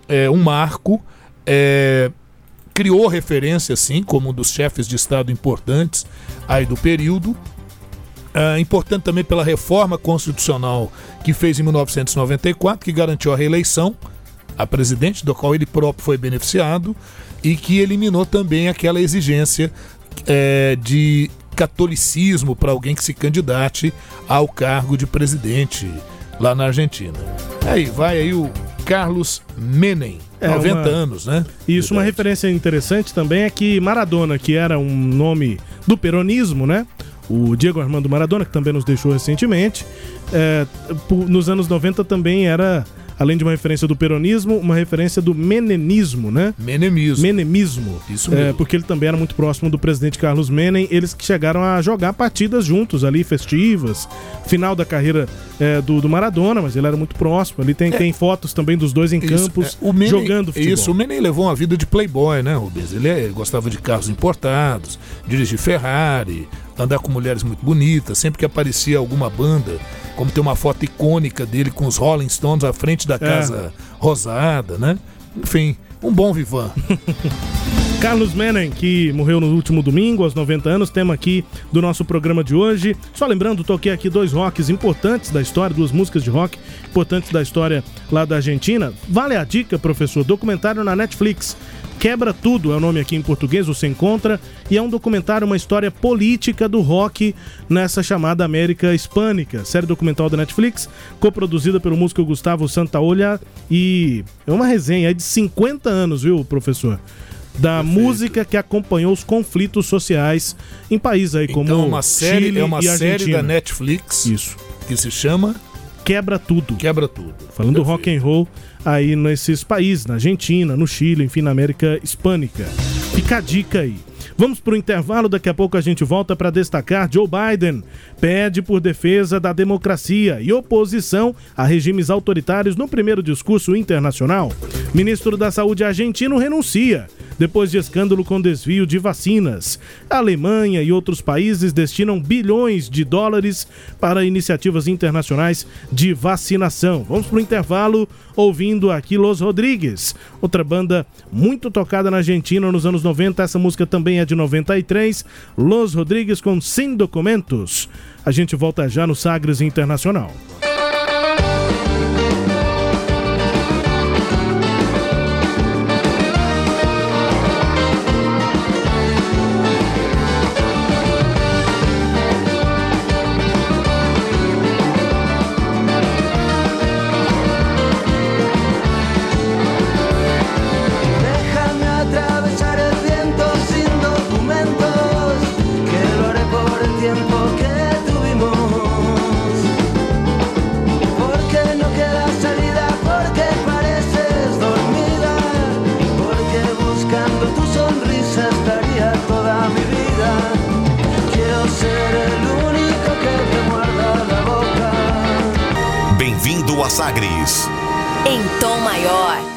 é, um marco, é, criou referência, assim, como um dos chefes de Estado importantes aí do período. Uh, importante também pela reforma constitucional que fez em 1994, que garantiu a reeleição a presidente, do qual ele próprio foi beneficiado, e que eliminou também aquela exigência é, de catolicismo para alguém que se candidate ao cargo de presidente lá na Argentina. Aí vai aí o Carlos Menem, é 90 uma... anos, né? Isso, uma referência interessante também é que Maradona, que era um nome do peronismo, né? O Diego Armando Maradona, que também nos deixou recentemente, é, nos anos 90 também era além de uma referência do peronismo, uma referência do menemismo, né? Menemismo. Menemismo. Isso mesmo. É, porque ele também era muito próximo do presidente Carlos Menem, eles que chegaram a jogar partidas juntos ali, festivas, final da carreira é, do, do, Maradona, mas ele era muito próximo. Ali tem, é. tem fotos também dos dois em isso, campos, é, Menem, jogando futebol. Isso, o Menem levou uma vida de playboy, né, Rubens? Ele, ele gostava de carros importados, dirigir Ferrari, andar com mulheres muito bonitas, sempre que aparecia alguma banda como tem uma foto icônica dele com os Rolling Stones à frente da é. Casa. Rosada, né? Enfim, um bom vivan. Carlos Menem, que morreu no último domingo, aos 90 anos, tema aqui do nosso programa de hoje. Só lembrando, toquei aqui dois rocks importantes da história, duas músicas de rock importantes da história lá da Argentina. Vale a dica, professor, documentário na Netflix. Quebra Tudo é o nome aqui em português, você encontra, e é um documentário, uma história política do rock nessa chamada América Hispânica. Série documental da Netflix, coproduzida pelo músico Gustavo Santaolha, e é uma resenha de 50 anos, viu, professor? Da Perfeito. música que acompanhou os conflitos sociais em países aí como então, uma série, Chile é uma e série da Netflix Isso. que se chama Quebra Tudo. Quebra Tudo. Falando Perfeito. rock and roll aí nesses países, na Argentina, no Chile, enfim, na América Hispânica. Fica a dica aí. Vamos para o intervalo, daqui a pouco a gente volta para destacar Joe Biden pede por defesa da democracia e oposição a regimes autoritários no primeiro discurso internacional. Ministro da Saúde argentino renuncia depois de escândalo com desvio de vacinas. A Alemanha e outros países destinam bilhões de dólares para iniciativas internacionais de vacinação. Vamos para o intervalo ouvindo aqui Los Rodrigues, outra banda muito tocada na Argentina nos anos 90. Essa música também é de 93. Los Rodrigues com Sem Documentos. A gente volta já no Sagres Internacional. Sagres. Em tom maior.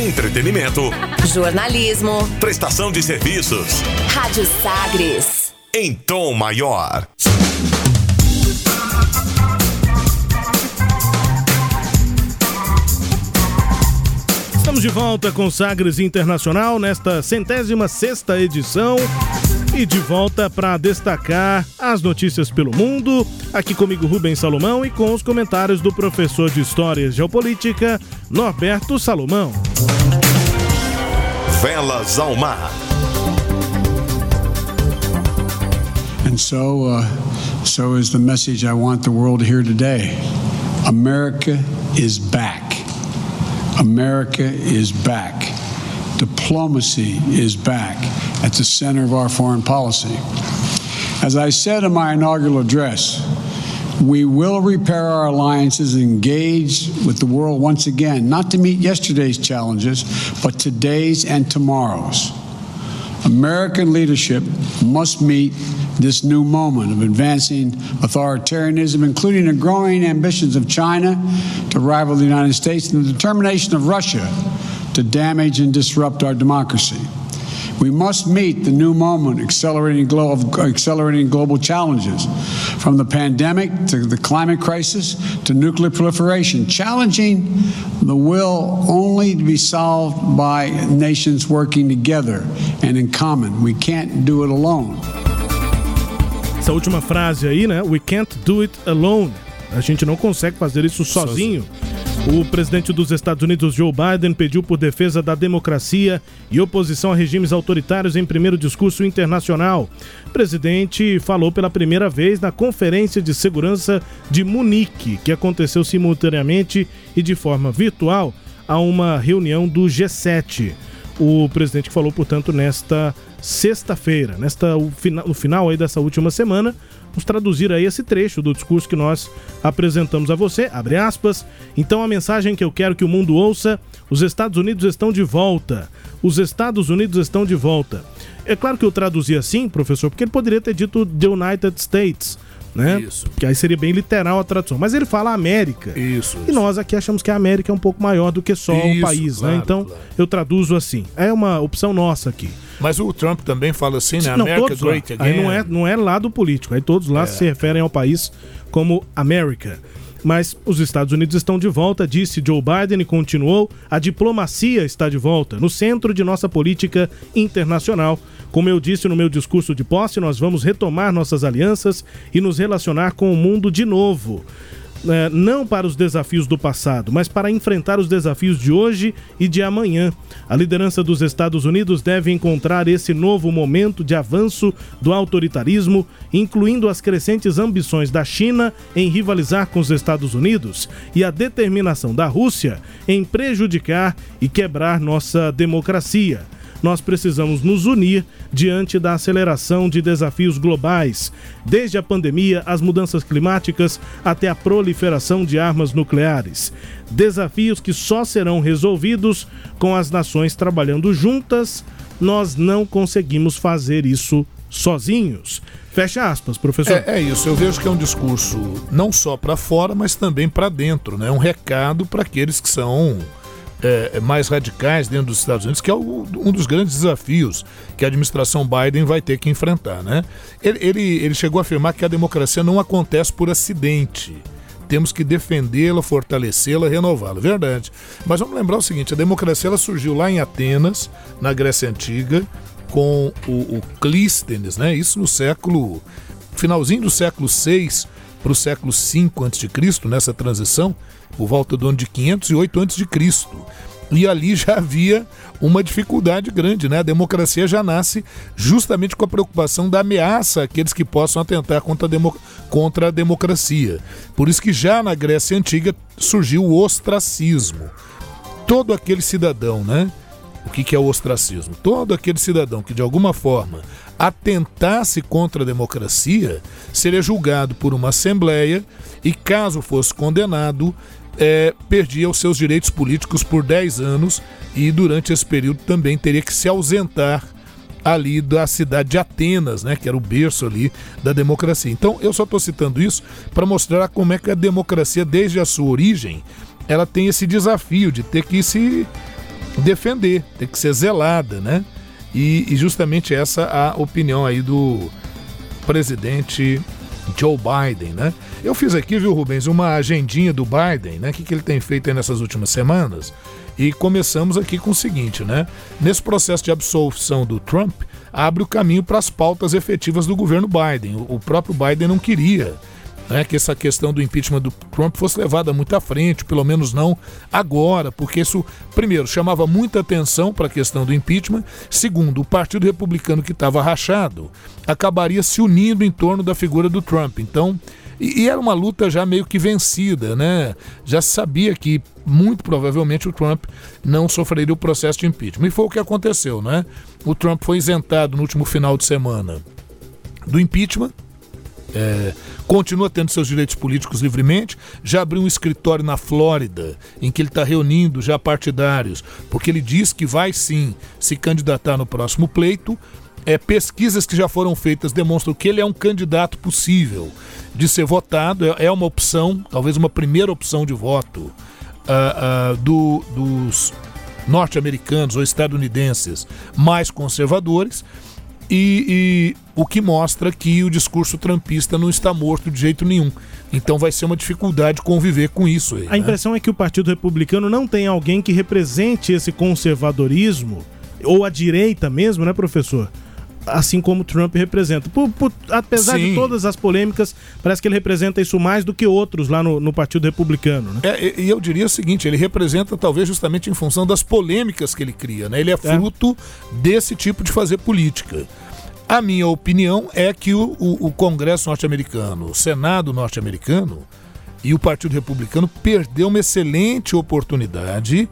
entretenimento, jornalismo, prestação de serviços. Rádio Sagres. Em tom maior. Estamos de volta com Sagres Internacional nesta centésima sexta edição e de volta para destacar as notícias pelo mundo. Aqui comigo Rubens Salomão e com os comentários do professor de História e Geopolítica Norberto Salomão. Velas ao mar. And so, uh, so is the message I want the world to hear today. America is back. America is back. Diplomacy is back at the center of our foreign policy. As I said in my inaugural address, we will repair our alliances and engage with the world once again, not to meet yesterday's challenges, but today's and tomorrow's. American leadership must meet this new moment of advancing authoritarianism, including the growing ambitions of China to rival the United States and the determination of Russia to damage and disrupt our democracy. We must meet the new moment accelerating, glo- of accelerating global challenges, from the pandemic to the climate crisis to nuclear proliferation, challenging the will only to be solved by nations working together and in common. We can't do it alone. Essa última frase aí, né? We can't do it alone. A gente não consegue fazer isso sozinho. O presidente dos Estados Unidos, Joe Biden, pediu por defesa da democracia e oposição a regimes autoritários em primeiro discurso internacional. O presidente falou pela primeira vez na Conferência de Segurança de Munique, que aconteceu simultaneamente e de forma virtual a uma reunião do G7. O presidente falou, portanto, nesta sexta-feira, nesta o final, no final aí dessa última semana, vamos traduzir aí esse trecho do discurso que nós apresentamos a você, abre aspas. Então a mensagem que eu quero que o mundo ouça, os Estados Unidos estão de volta. Os Estados Unidos estão de volta. É claro que eu traduzi assim, professor, porque ele poderia ter dito The United States, né? Isso. Que aí seria bem literal a tradução. Mas ele fala América. Isso. E nós aqui achamos que a América é um pouco maior do que só o Isso, país, claro, né? Então claro. eu traduzo assim. É uma opção nossa aqui. Mas o Trump também fala assim, né? Não, America todos lá. Great Again. Aí não é, não é lado político. Aí todos lá se referem ao país como América. Mas os Estados Unidos estão de volta, disse Joe Biden e continuou. A diplomacia está de volta, no centro de nossa política internacional. Como eu disse no meu discurso de posse, nós vamos retomar nossas alianças e nos relacionar com o mundo de novo. É, não para os desafios do passado, mas para enfrentar os desafios de hoje e de amanhã. A liderança dos Estados Unidos deve encontrar esse novo momento de avanço do autoritarismo, incluindo as crescentes ambições da China em rivalizar com os Estados Unidos e a determinação da Rússia em prejudicar e quebrar nossa democracia nós precisamos nos unir diante da aceleração de desafios globais, desde a pandemia, as mudanças climáticas até a proliferação de armas nucleares. Desafios que só serão resolvidos com as nações trabalhando juntas. Nós não conseguimos fazer isso sozinhos. Fecha aspas, professor. É, é isso, eu vejo que é um discurso não só para fora, mas também para dentro, né? Um recado para aqueles que são é, mais radicais dentro dos Estados Unidos, que é o- um dos grandes desafios que a administração Biden vai ter que enfrentar. Né? Ele, ele, ele chegou a afirmar que a democracia não acontece por acidente. Temos que defendê-la, fortalecê-la, renová-la. Verdade. Mas vamos lembrar o seguinte: a democracia ela surgiu lá em Atenas, na Grécia Antiga, com o, o Clístenes, né? Isso no século. finalzinho do século VI para o século V a.C., nessa transição, por volta do ano de 508 a.C. E ali já havia uma dificuldade grande, né? A democracia já nasce justamente com a preocupação da ameaça àqueles que possam atentar contra a, demo- contra a democracia. Por isso que já na Grécia Antiga surgiu o ostracismo. Todo aquele cidadão, né? O que que é o ostracismo? Todo aquele cidadão que de alguma forma atentasse contra a democracia seria julgado por uma assembleia e, caso fosse condenado, eh, perdia os seus direitos políticos por 10 anos e, durante esse período, também teria que se ausentar ali da cidade de Atenas, né, que era o berço ali da democracia. Então, eu só estou citando isso para mostrar como é que a democracia, desde a sua origem, ela tem esse desafio de ter que se defender, ter que ser zelada, né? E, e justamente essa a opinião aí do presidente Joe Biden, né? Eu fiz aqui, viu, Rubens, uma agendinha do Biden, né? O que, que ele tem feito nessas últimas semanas. E começamos aqui com o seguinte, né? Nesse processo de absolvição do Trump, abre o caminho para as pautas efetivas do governo Biden. O próprio Biden não queria né, que essa questão do impeachment do Trump fosse levada muito à frente, pelo menos não agora, porque isso, primeiro, chamava muita atenção para a questão do impeachment, segundo, o Partido Republicano que estava rachado acabaria se unindo em torno da figura do Trump. Então, e, era uma luta já meio que vencida, né? Já sabia que muito provavelmente o Trump não sofreria o processo de impeachment. E foi o que aconteceu, né? O Trump foi isentado no último final de semana do impeachment é, continua tendo seus direitos políticos livremente, já abriu um escritório na Flórida, em que ele está reunindo já partidários, porque ele diz que vai sim se candidatar no próximo pleito. É, pesquisas que já foram feitas demonstram que ele é um candidato possível de ser votado, é, é uma opção, talvez uma primeira opção de voto uh, uh, do, dos norte-americanos ou estadunidenses mais conservadores. E, e, o que mostra que o discurso trampista não está morto de jeito nenhum. Então vai ser uma dificuldade conviver com isso. Aí, a né? impressão é que o Partido Republicano não tem alguém que represente esse conservadorismo, ou a direita mesmo, né, professor? Assim como Trump representa. Por, por, apesar Sim. de todas as polêmicas, parece que ele representa isso mais do que outros lá no, no Partido Republicano. Né? É, e eu diria o seguinte: ele representa talvez justamente em função das polêmicas que ele cria. Né? Ele é, é. fruto é. desse tipo de fazer política. A minha opinião é que o, o, o Congresso norte-americano, o Senado norte-americano e o Partido Republicano perdeu uma excelente oportunidade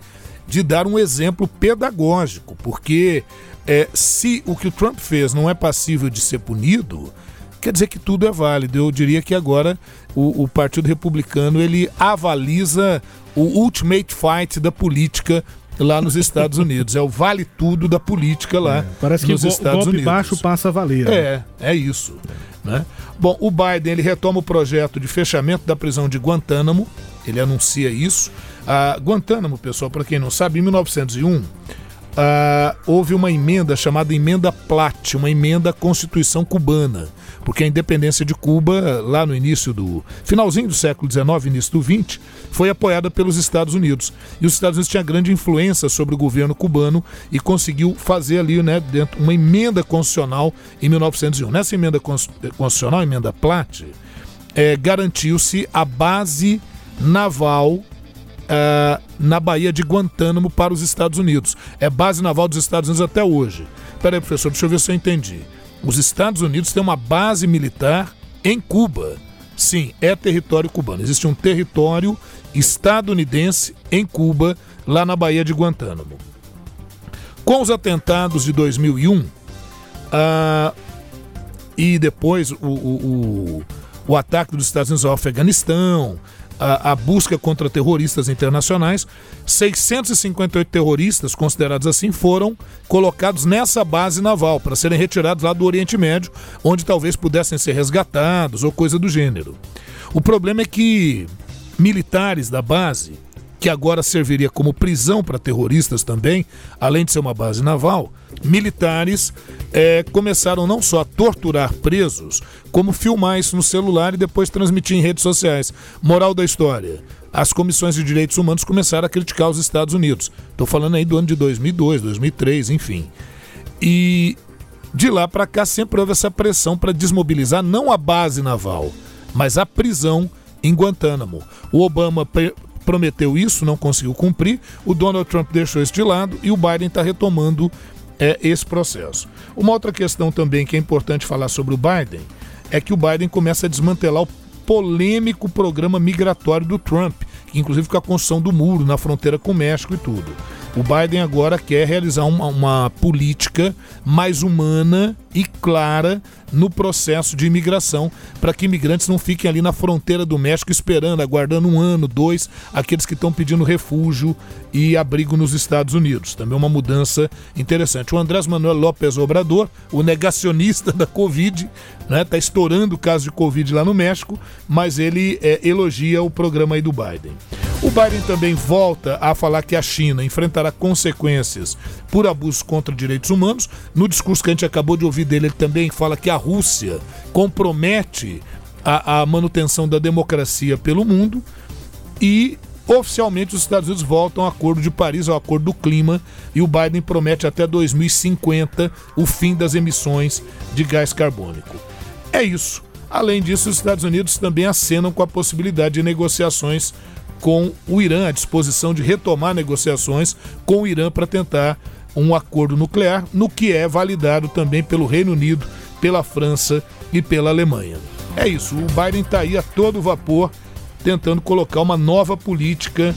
de dar um exemplo pedagógico, porque é, se o que o Trump fez não é passível de ser punido, quer dizer que tudo é válido. Eu diria que agora o, o Partido Republicano ele avaliza o ultimate fight da política lá nos Estados Unidos. É o vale tudo da política lá é, parece nos que Estados golpe Unidos. baixo passa a valer. Né? É, é isso. Né? Bom, o Biden ele retoma o projeto de fechamento da prisão de Guantánamo. Ele anuncia isso. A Guantánamo, pessoal, para quem não sabe, em 1901 uh, houve uma emenda chamada Emenda Platt, uma emenda à Constituição cubana, porque a independência de Cuba, lá no início do. finalzinho do século XIX, início do XX, foi apoiada pelos Estados Unidos. E os Estados Unidos tinham grande influência sobre o governo cubano e conseguiu fazer ali, né, dentro, uma emenda constitucional em 1901. Nessa emenda constitucional, emenda Platt, é, garantiu-se a base naval uh, na Baía de Guantánamo para os Estados Unidos. É base naval dos Estados Unidos até hoje. Peraí, professor, deixa eu ver se eu entendi. Os Estados Unidos têm uma base militar em Cuba. Sim, é território cubano. Existe um território estadunidense em Cuba, lá na Baía de Guantánamo. Com os atentados de 2001 uh, ah, e depois o, o, o, o ataque dos Estados Unidos ao Afeganistão, a, a, busca contra terroristas internacionais. 658 terroristas, considerados assim, foram colocados nessa base naval para serem retirados lá do Oriente Médio, onde talvez pudessem ser resgatados ou coisa do gênero. O problema é que militares da base que agora serviria como prisão para terroristas também, além de ser uma base naval, militares é, começaram não só a torturar presos, como filmar isso no celular e depois transmitir em redes sociais. Moral da história. As comissões de direitos humanos começaram a criticar os Estados Unidos. Estou falando aí do ano de 2002, 2003, enfim. E de lá para cá sempre houve essa pressão para desmobilizar não a base naval, mas a prisão em Guantánamo. O Obama prometeu isso, não conseguiu cumprir, o Donald Trump deixou isso de lado e o Biden está retomando é, esse processo. Uma outra questão também que é importante falar sobre o Biden é que o Biden começa a desmantelar o polêmico programa migratório do Trump, inclusive com a construção do muro na fronteira com o México e tudo. O Biden agora quer realizar uma, uma política mais humana e clara no processo de imigração, para que imigrantes não fiquem ali na fronteira do México esperando, aguardando um ano, dois, aqueles que estão pedindo refúgio e abrigo nos Estados Unidos. Também uma mudança interessante. O Andrés Manuel López Obrador, o negacionista da Covid, né, tá estourando o caso de Covid lá no México, mas ele é, elogia o programa aí do Biden. O Biden também volta a falar que a China enfrentará consequências por abusos contra direitos humanos. No discurso que a gente acabou de ouvir dele, ele também fala que a Rússia compromete a, a manutenção da democracia pelo mundo e oficialmente os Estados Unidos voltam ao Acordo de Paris, ao Acordo do Clima, e o Biden promete até 2050 o fim das emissões de gás carbônico. É isso. Além disso, os Estados Unidos também acenam com a possibilidade de negociações com o Irã, a disposição de retomar negociações com o Irã para tentar um acordo nuclear, no que é validado também pelo Reino Unido, pela França e pela Alemanha. É isso, o Biden está aí a todo vapor tentando colocar uma nova política,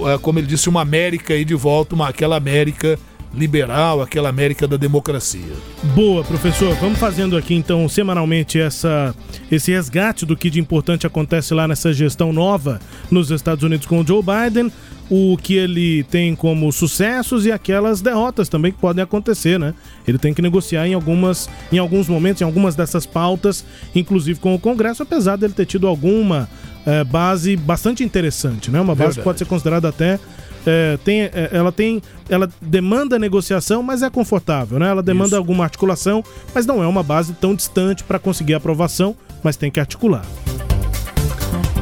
eh, como ele disse, uma América aí de volta, uma, aquela América liberal, aquela América da democracia. Boa, professor. Vamos fazendo aqui então semanalmente essa, esse resgate do que de importante acontece lá nessa gestão nova nos Estados Unidos com o Joe Biden, o que ele tem como sucessos e aquelas derrotas também que podem acontecer, né? Ele tem que negociar em algumas, em alguns momentos, em algumas dessas pautas, inclusive com o Congresso, apesar dele ter tido alguma é, base bastante interessante, né? Uma base Verdade. que pode ser considerada até é, tem, é, ela tem, ela demanda negociação, mas é confortável, né? Ela demanda Isso. alguma articulação, mas não é uma base tão distante para conseguir aprovação, mas tem que articular.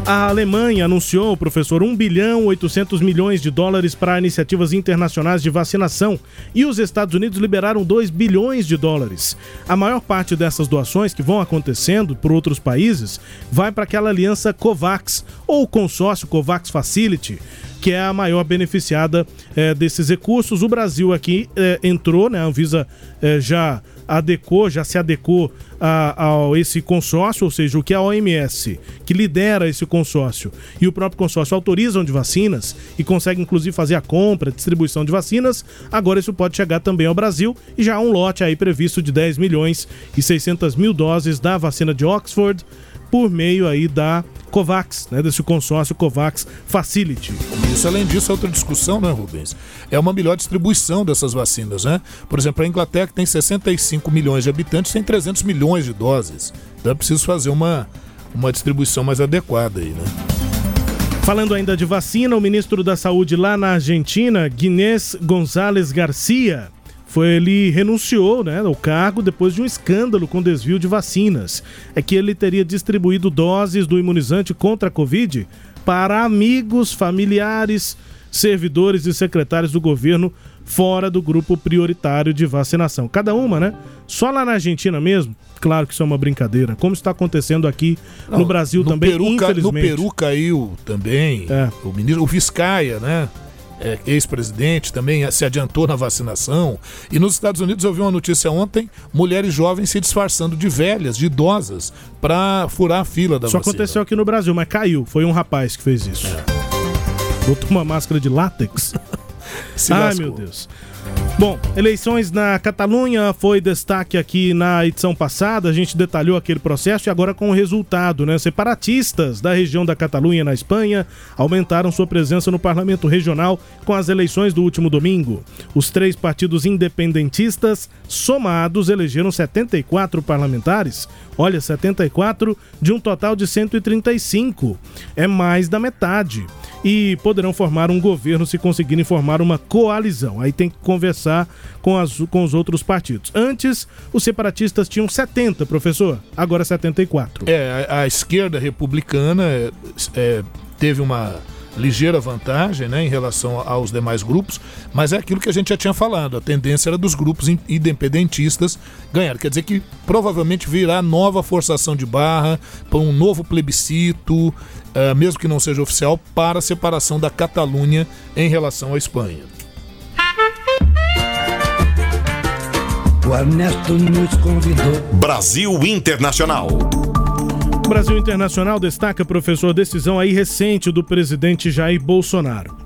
A Alemanha anunciou, professor, 1 bilhão 800 milhões de dólares para iniciativas internacionais de vacinação e os Estados Unidos liberaram 2 bilhões de dólares. A maior parte dessas doações que vão acontecendo por outros países vai para aquela aliança COVAX ou consórcio COVAX Facility, que é a maior beneficiada é, desses recursos. O Brasil aqui é, entrou, né? A Anvisa é, já adequou, já se adequou a, a, esse consórcio, ou seja, o que a OMS, que lidera esse consórcio, e o próprio consórcio autorizam de vacinas e consegue inclusive fazer a compra, distribuição de vacinas, agora isso pode chegar também ao Brasil e já há um lote aí previsto de 10 milhões e 600 mil doses da vacina de Oxford por meio aí da COVAX, né, desse consórcio COVAX Facility. Isso, além disso, é outra discussão, né, Rubens? É uma melhor distribuição dessas vacinas, né? Por exemplo, a Inglaterra, que tem 65 milhões de habitantes, tem 300 milhões de doses. Então é preciso fazer uma, uma distribuição mais adequada aí, né? Falando ainda de vacina, o ministro da Saúde lá na Argentina, Guinés González Garcia, foi ele renunciou né, ao cargo depois de um escândalo com desvio de vacinas. É que ele teria distribuído doses do imunizante contra a Covid para amigos, familiares, servidores e secretários do governo fora do grupo prioritário de vacinação. Cada uma, né? Só lá na Argentina mesmo, claro que isso é uma brincadeira, como está acontecendo aqui Não, no Brasil no também, Peru, infelizmente. No Peru caiu também é. o ministro, o Vizcaia, né? É, ex-presidente, também se adiantou na vacinação. E nos Estados Unidos eu vi uma notícia ontem: mulheres jovens se disfarçando de velhas, de idosas, para furar a fila da Isso vacina. Isso aconteceu aqui no Brasil, mas caiu. Foi um rapaz que fez isso. É. Botou uma máscara de látex. Ai, meu Deus. Bom, eleições na Catalunha foi destaque aqui na edição passada. A gente detalhou aquele processo e agora com o resultado, né? Separatistas da região da Catalunha na Espanha aumentaram sua presença no parlamento regional com as eleições do último domingo. Os três partidos independentistas somados elegeram 74 parlamentares. Olha, 74 de um total de 135. É mais da metade. E poderão formar um governo se conseguirem formar uma coalizão. Aí tem que conversar com, as, com os outros partidos. Antes, os separatistas tinham 70, professor, agora 74. É, a, a esquerda republicana é, é, teve uma ligeira vantagem né, em relação aos demais grupos, mas é aquilo que a gente já tinha falado, a tendência era dos grupos independentistas ganhar. Quer dizer que provavelmente virá nova forçação de barra para um novo plebiscito, uh, mesmo que não seja oficial, para a separação da Catalunha em relação à Espanha. O Ernesto nos convidou. Brasil Internacional. Brasil Internacional destaca, professor, decisão aí recente do presidente Jair Bolsonaro.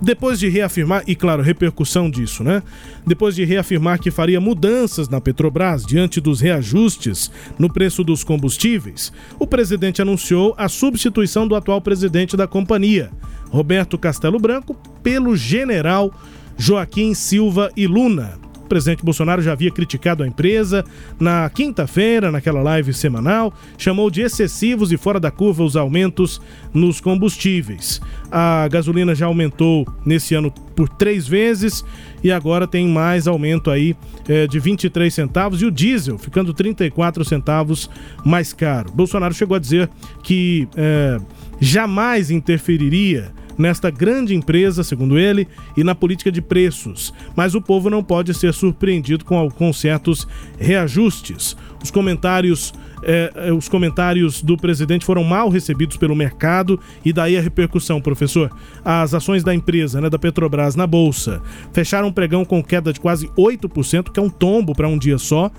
Depois de reafirmar, e claro, repercussão disso, né? Depois de reafirmar que faria mudanças na Petrobras diante dos reajustes no preço dos combustíveis, o presidente anunciou a substituição do atual presidente da companhia, Roberto Castelo Branco, pelo general Joaquim Silva e Luna O presidente Bolsonaro já havia criticado a empresa na quinta-feira, naquela live semanal, chamou de excessivos e fora da curva os aumentos nos combustíveis. A gasolina já aumentou nesse ano por três vezes e agora tem mais aumento aí é, de 23 centavos e o diesel ficando 34 centavos mais caro. Bolsonaro chegou a dizer que é, jamais interferiria nesta grande empresa, segundo ele, e na política de preços. Mas o povo não pode ser surpreendido com, com certos reajustes. Os comentários é, os comentários do presidente foram mal recebidos pelo mercado e daí a repercussão, professor. As ações da empresa, né, da Petrobras na bolsa, fecharam um pregão com queda de quase 8%, que é um tombo para um dia só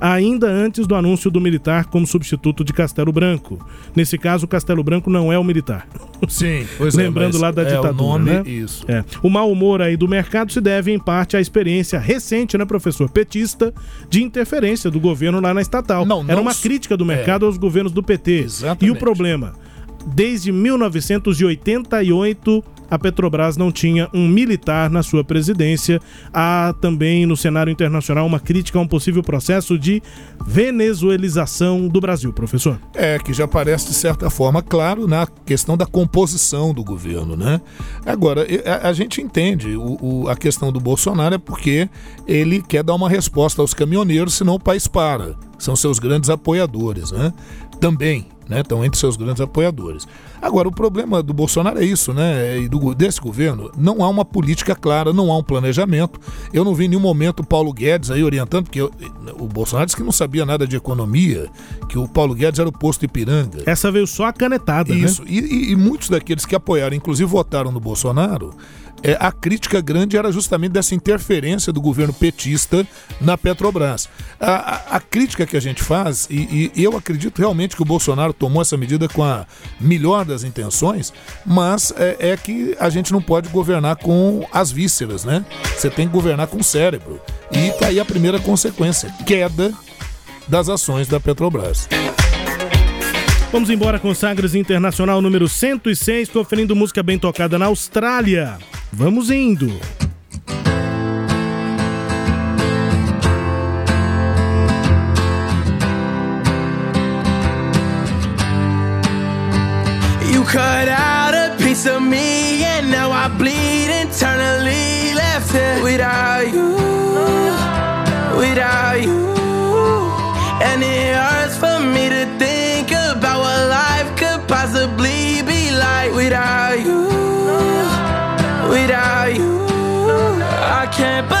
ainda antes do anúncio do militar como substituto de Castelo Branco. Nesse caso, Castelo Branco não é o militar. Sim, pois Lembrando é, lá da é ditadura, o nome, né? Isso. É. O mau humor aí do mercado se deve em parte à experiência recente, né, professor petista, de interferência do governo lá na estatal. Não, Era não uma s- crítica do mercado aos governos do PT. E o Exatamente. problema, desde 1988 a Petrobras não tinha um militar na sua presidência. Há também no cenário internacional uma crítica a um possível processo de venezuelização do Brasil, professor. É, que já parece de certa forma claro na questão da composição do governo, né? Agora, a, a gente entende o, o- a questão do Bolsonaro é porque ele quer dar uma resposta aos caminhoneiros, senão o país para. São seus grandes apoiadores, né? Também, né? Estão entre seus grandes apoiadores. Agora, o problema do Bolsonaro é isso, né? E do, desse governo, não há uma política clara, não há um planejamento. Eu não vi em nenhum momento o Paulo Guedes aí orientando, porque eu- o Bolsonaro disse que não sabia nada de economia, que o Paulo Guedes era o posto Ipiranga. Essa veio só a canetada, Isso, né? e, e- e muitos daqueles que apoiaram, inclusive votaram no Bolsonaro, é, a crítica grande era justamente dessa interferência do governo petista na Petrobras. A, a- a crítica que a gente faz, e, e eu acredito realmente que o Bolsonaro tomou essa medida com a melhor das intenções, mas é, é que a gente não pode governar com as vísceras, né? Você tem que governar com o cérebro. E tá aí a primeira consequência: queda das ações da Petrobras. Vamos embora com Sagres Internacional número 106, conferindo música bem tocada na Austrália. Vamos indo. You cut out a piece of me, and now I bleed internally. Left here without you, without you. And it hurts for me to think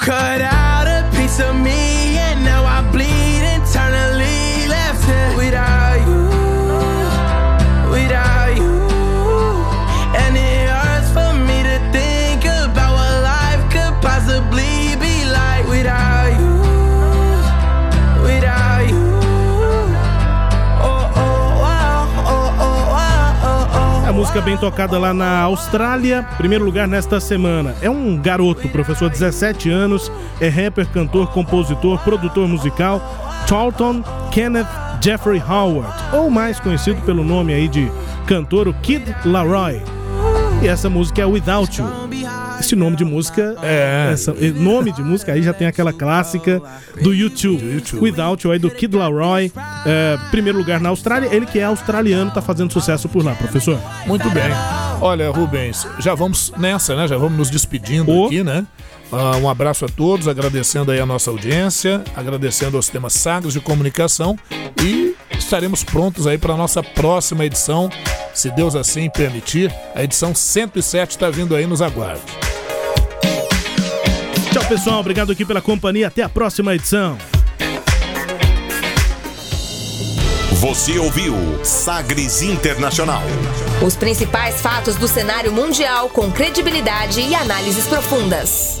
cut out a piece of me, música bem tocada lá na Austrália, primeiro lugar nesta semana. É um garoto, professor, 17 anos, é rapper, cantor, compositor, produtor musical, Charlton Kenneth Jeffrey Howard, ou mais conhecido pelo nome aí de cantor, o Kid Laroi. E essa música é Without You. Esse nome de música, É. essa- nome de música aí já tem aquela clássica do YouTube. Without You aí do Kid Laroi, é, primeiro lugar na Austrália. Ele que é australiano, tá fazendo sucesso por lá, professor. Muito bem. Olha, Rubens, já vamos nessa, né? Já vamos nos despedindo Ô. aqui, né? Ah, um abraço a todos, agradecendo aí a nossa audiência, agradecendo aos temas sagros de comunicação e estaremos prontos aí para a nossa próxima edição, se Deus assim permitir. A edição 107 está vindo aí, nos aguarde. Tchau, pessoal. Obrigado aqui pela companhia. Até a próxima edição. Você ouviu Sagres Internacional. Os principais fatos do cenário mundial com credibilidade e análises profundas.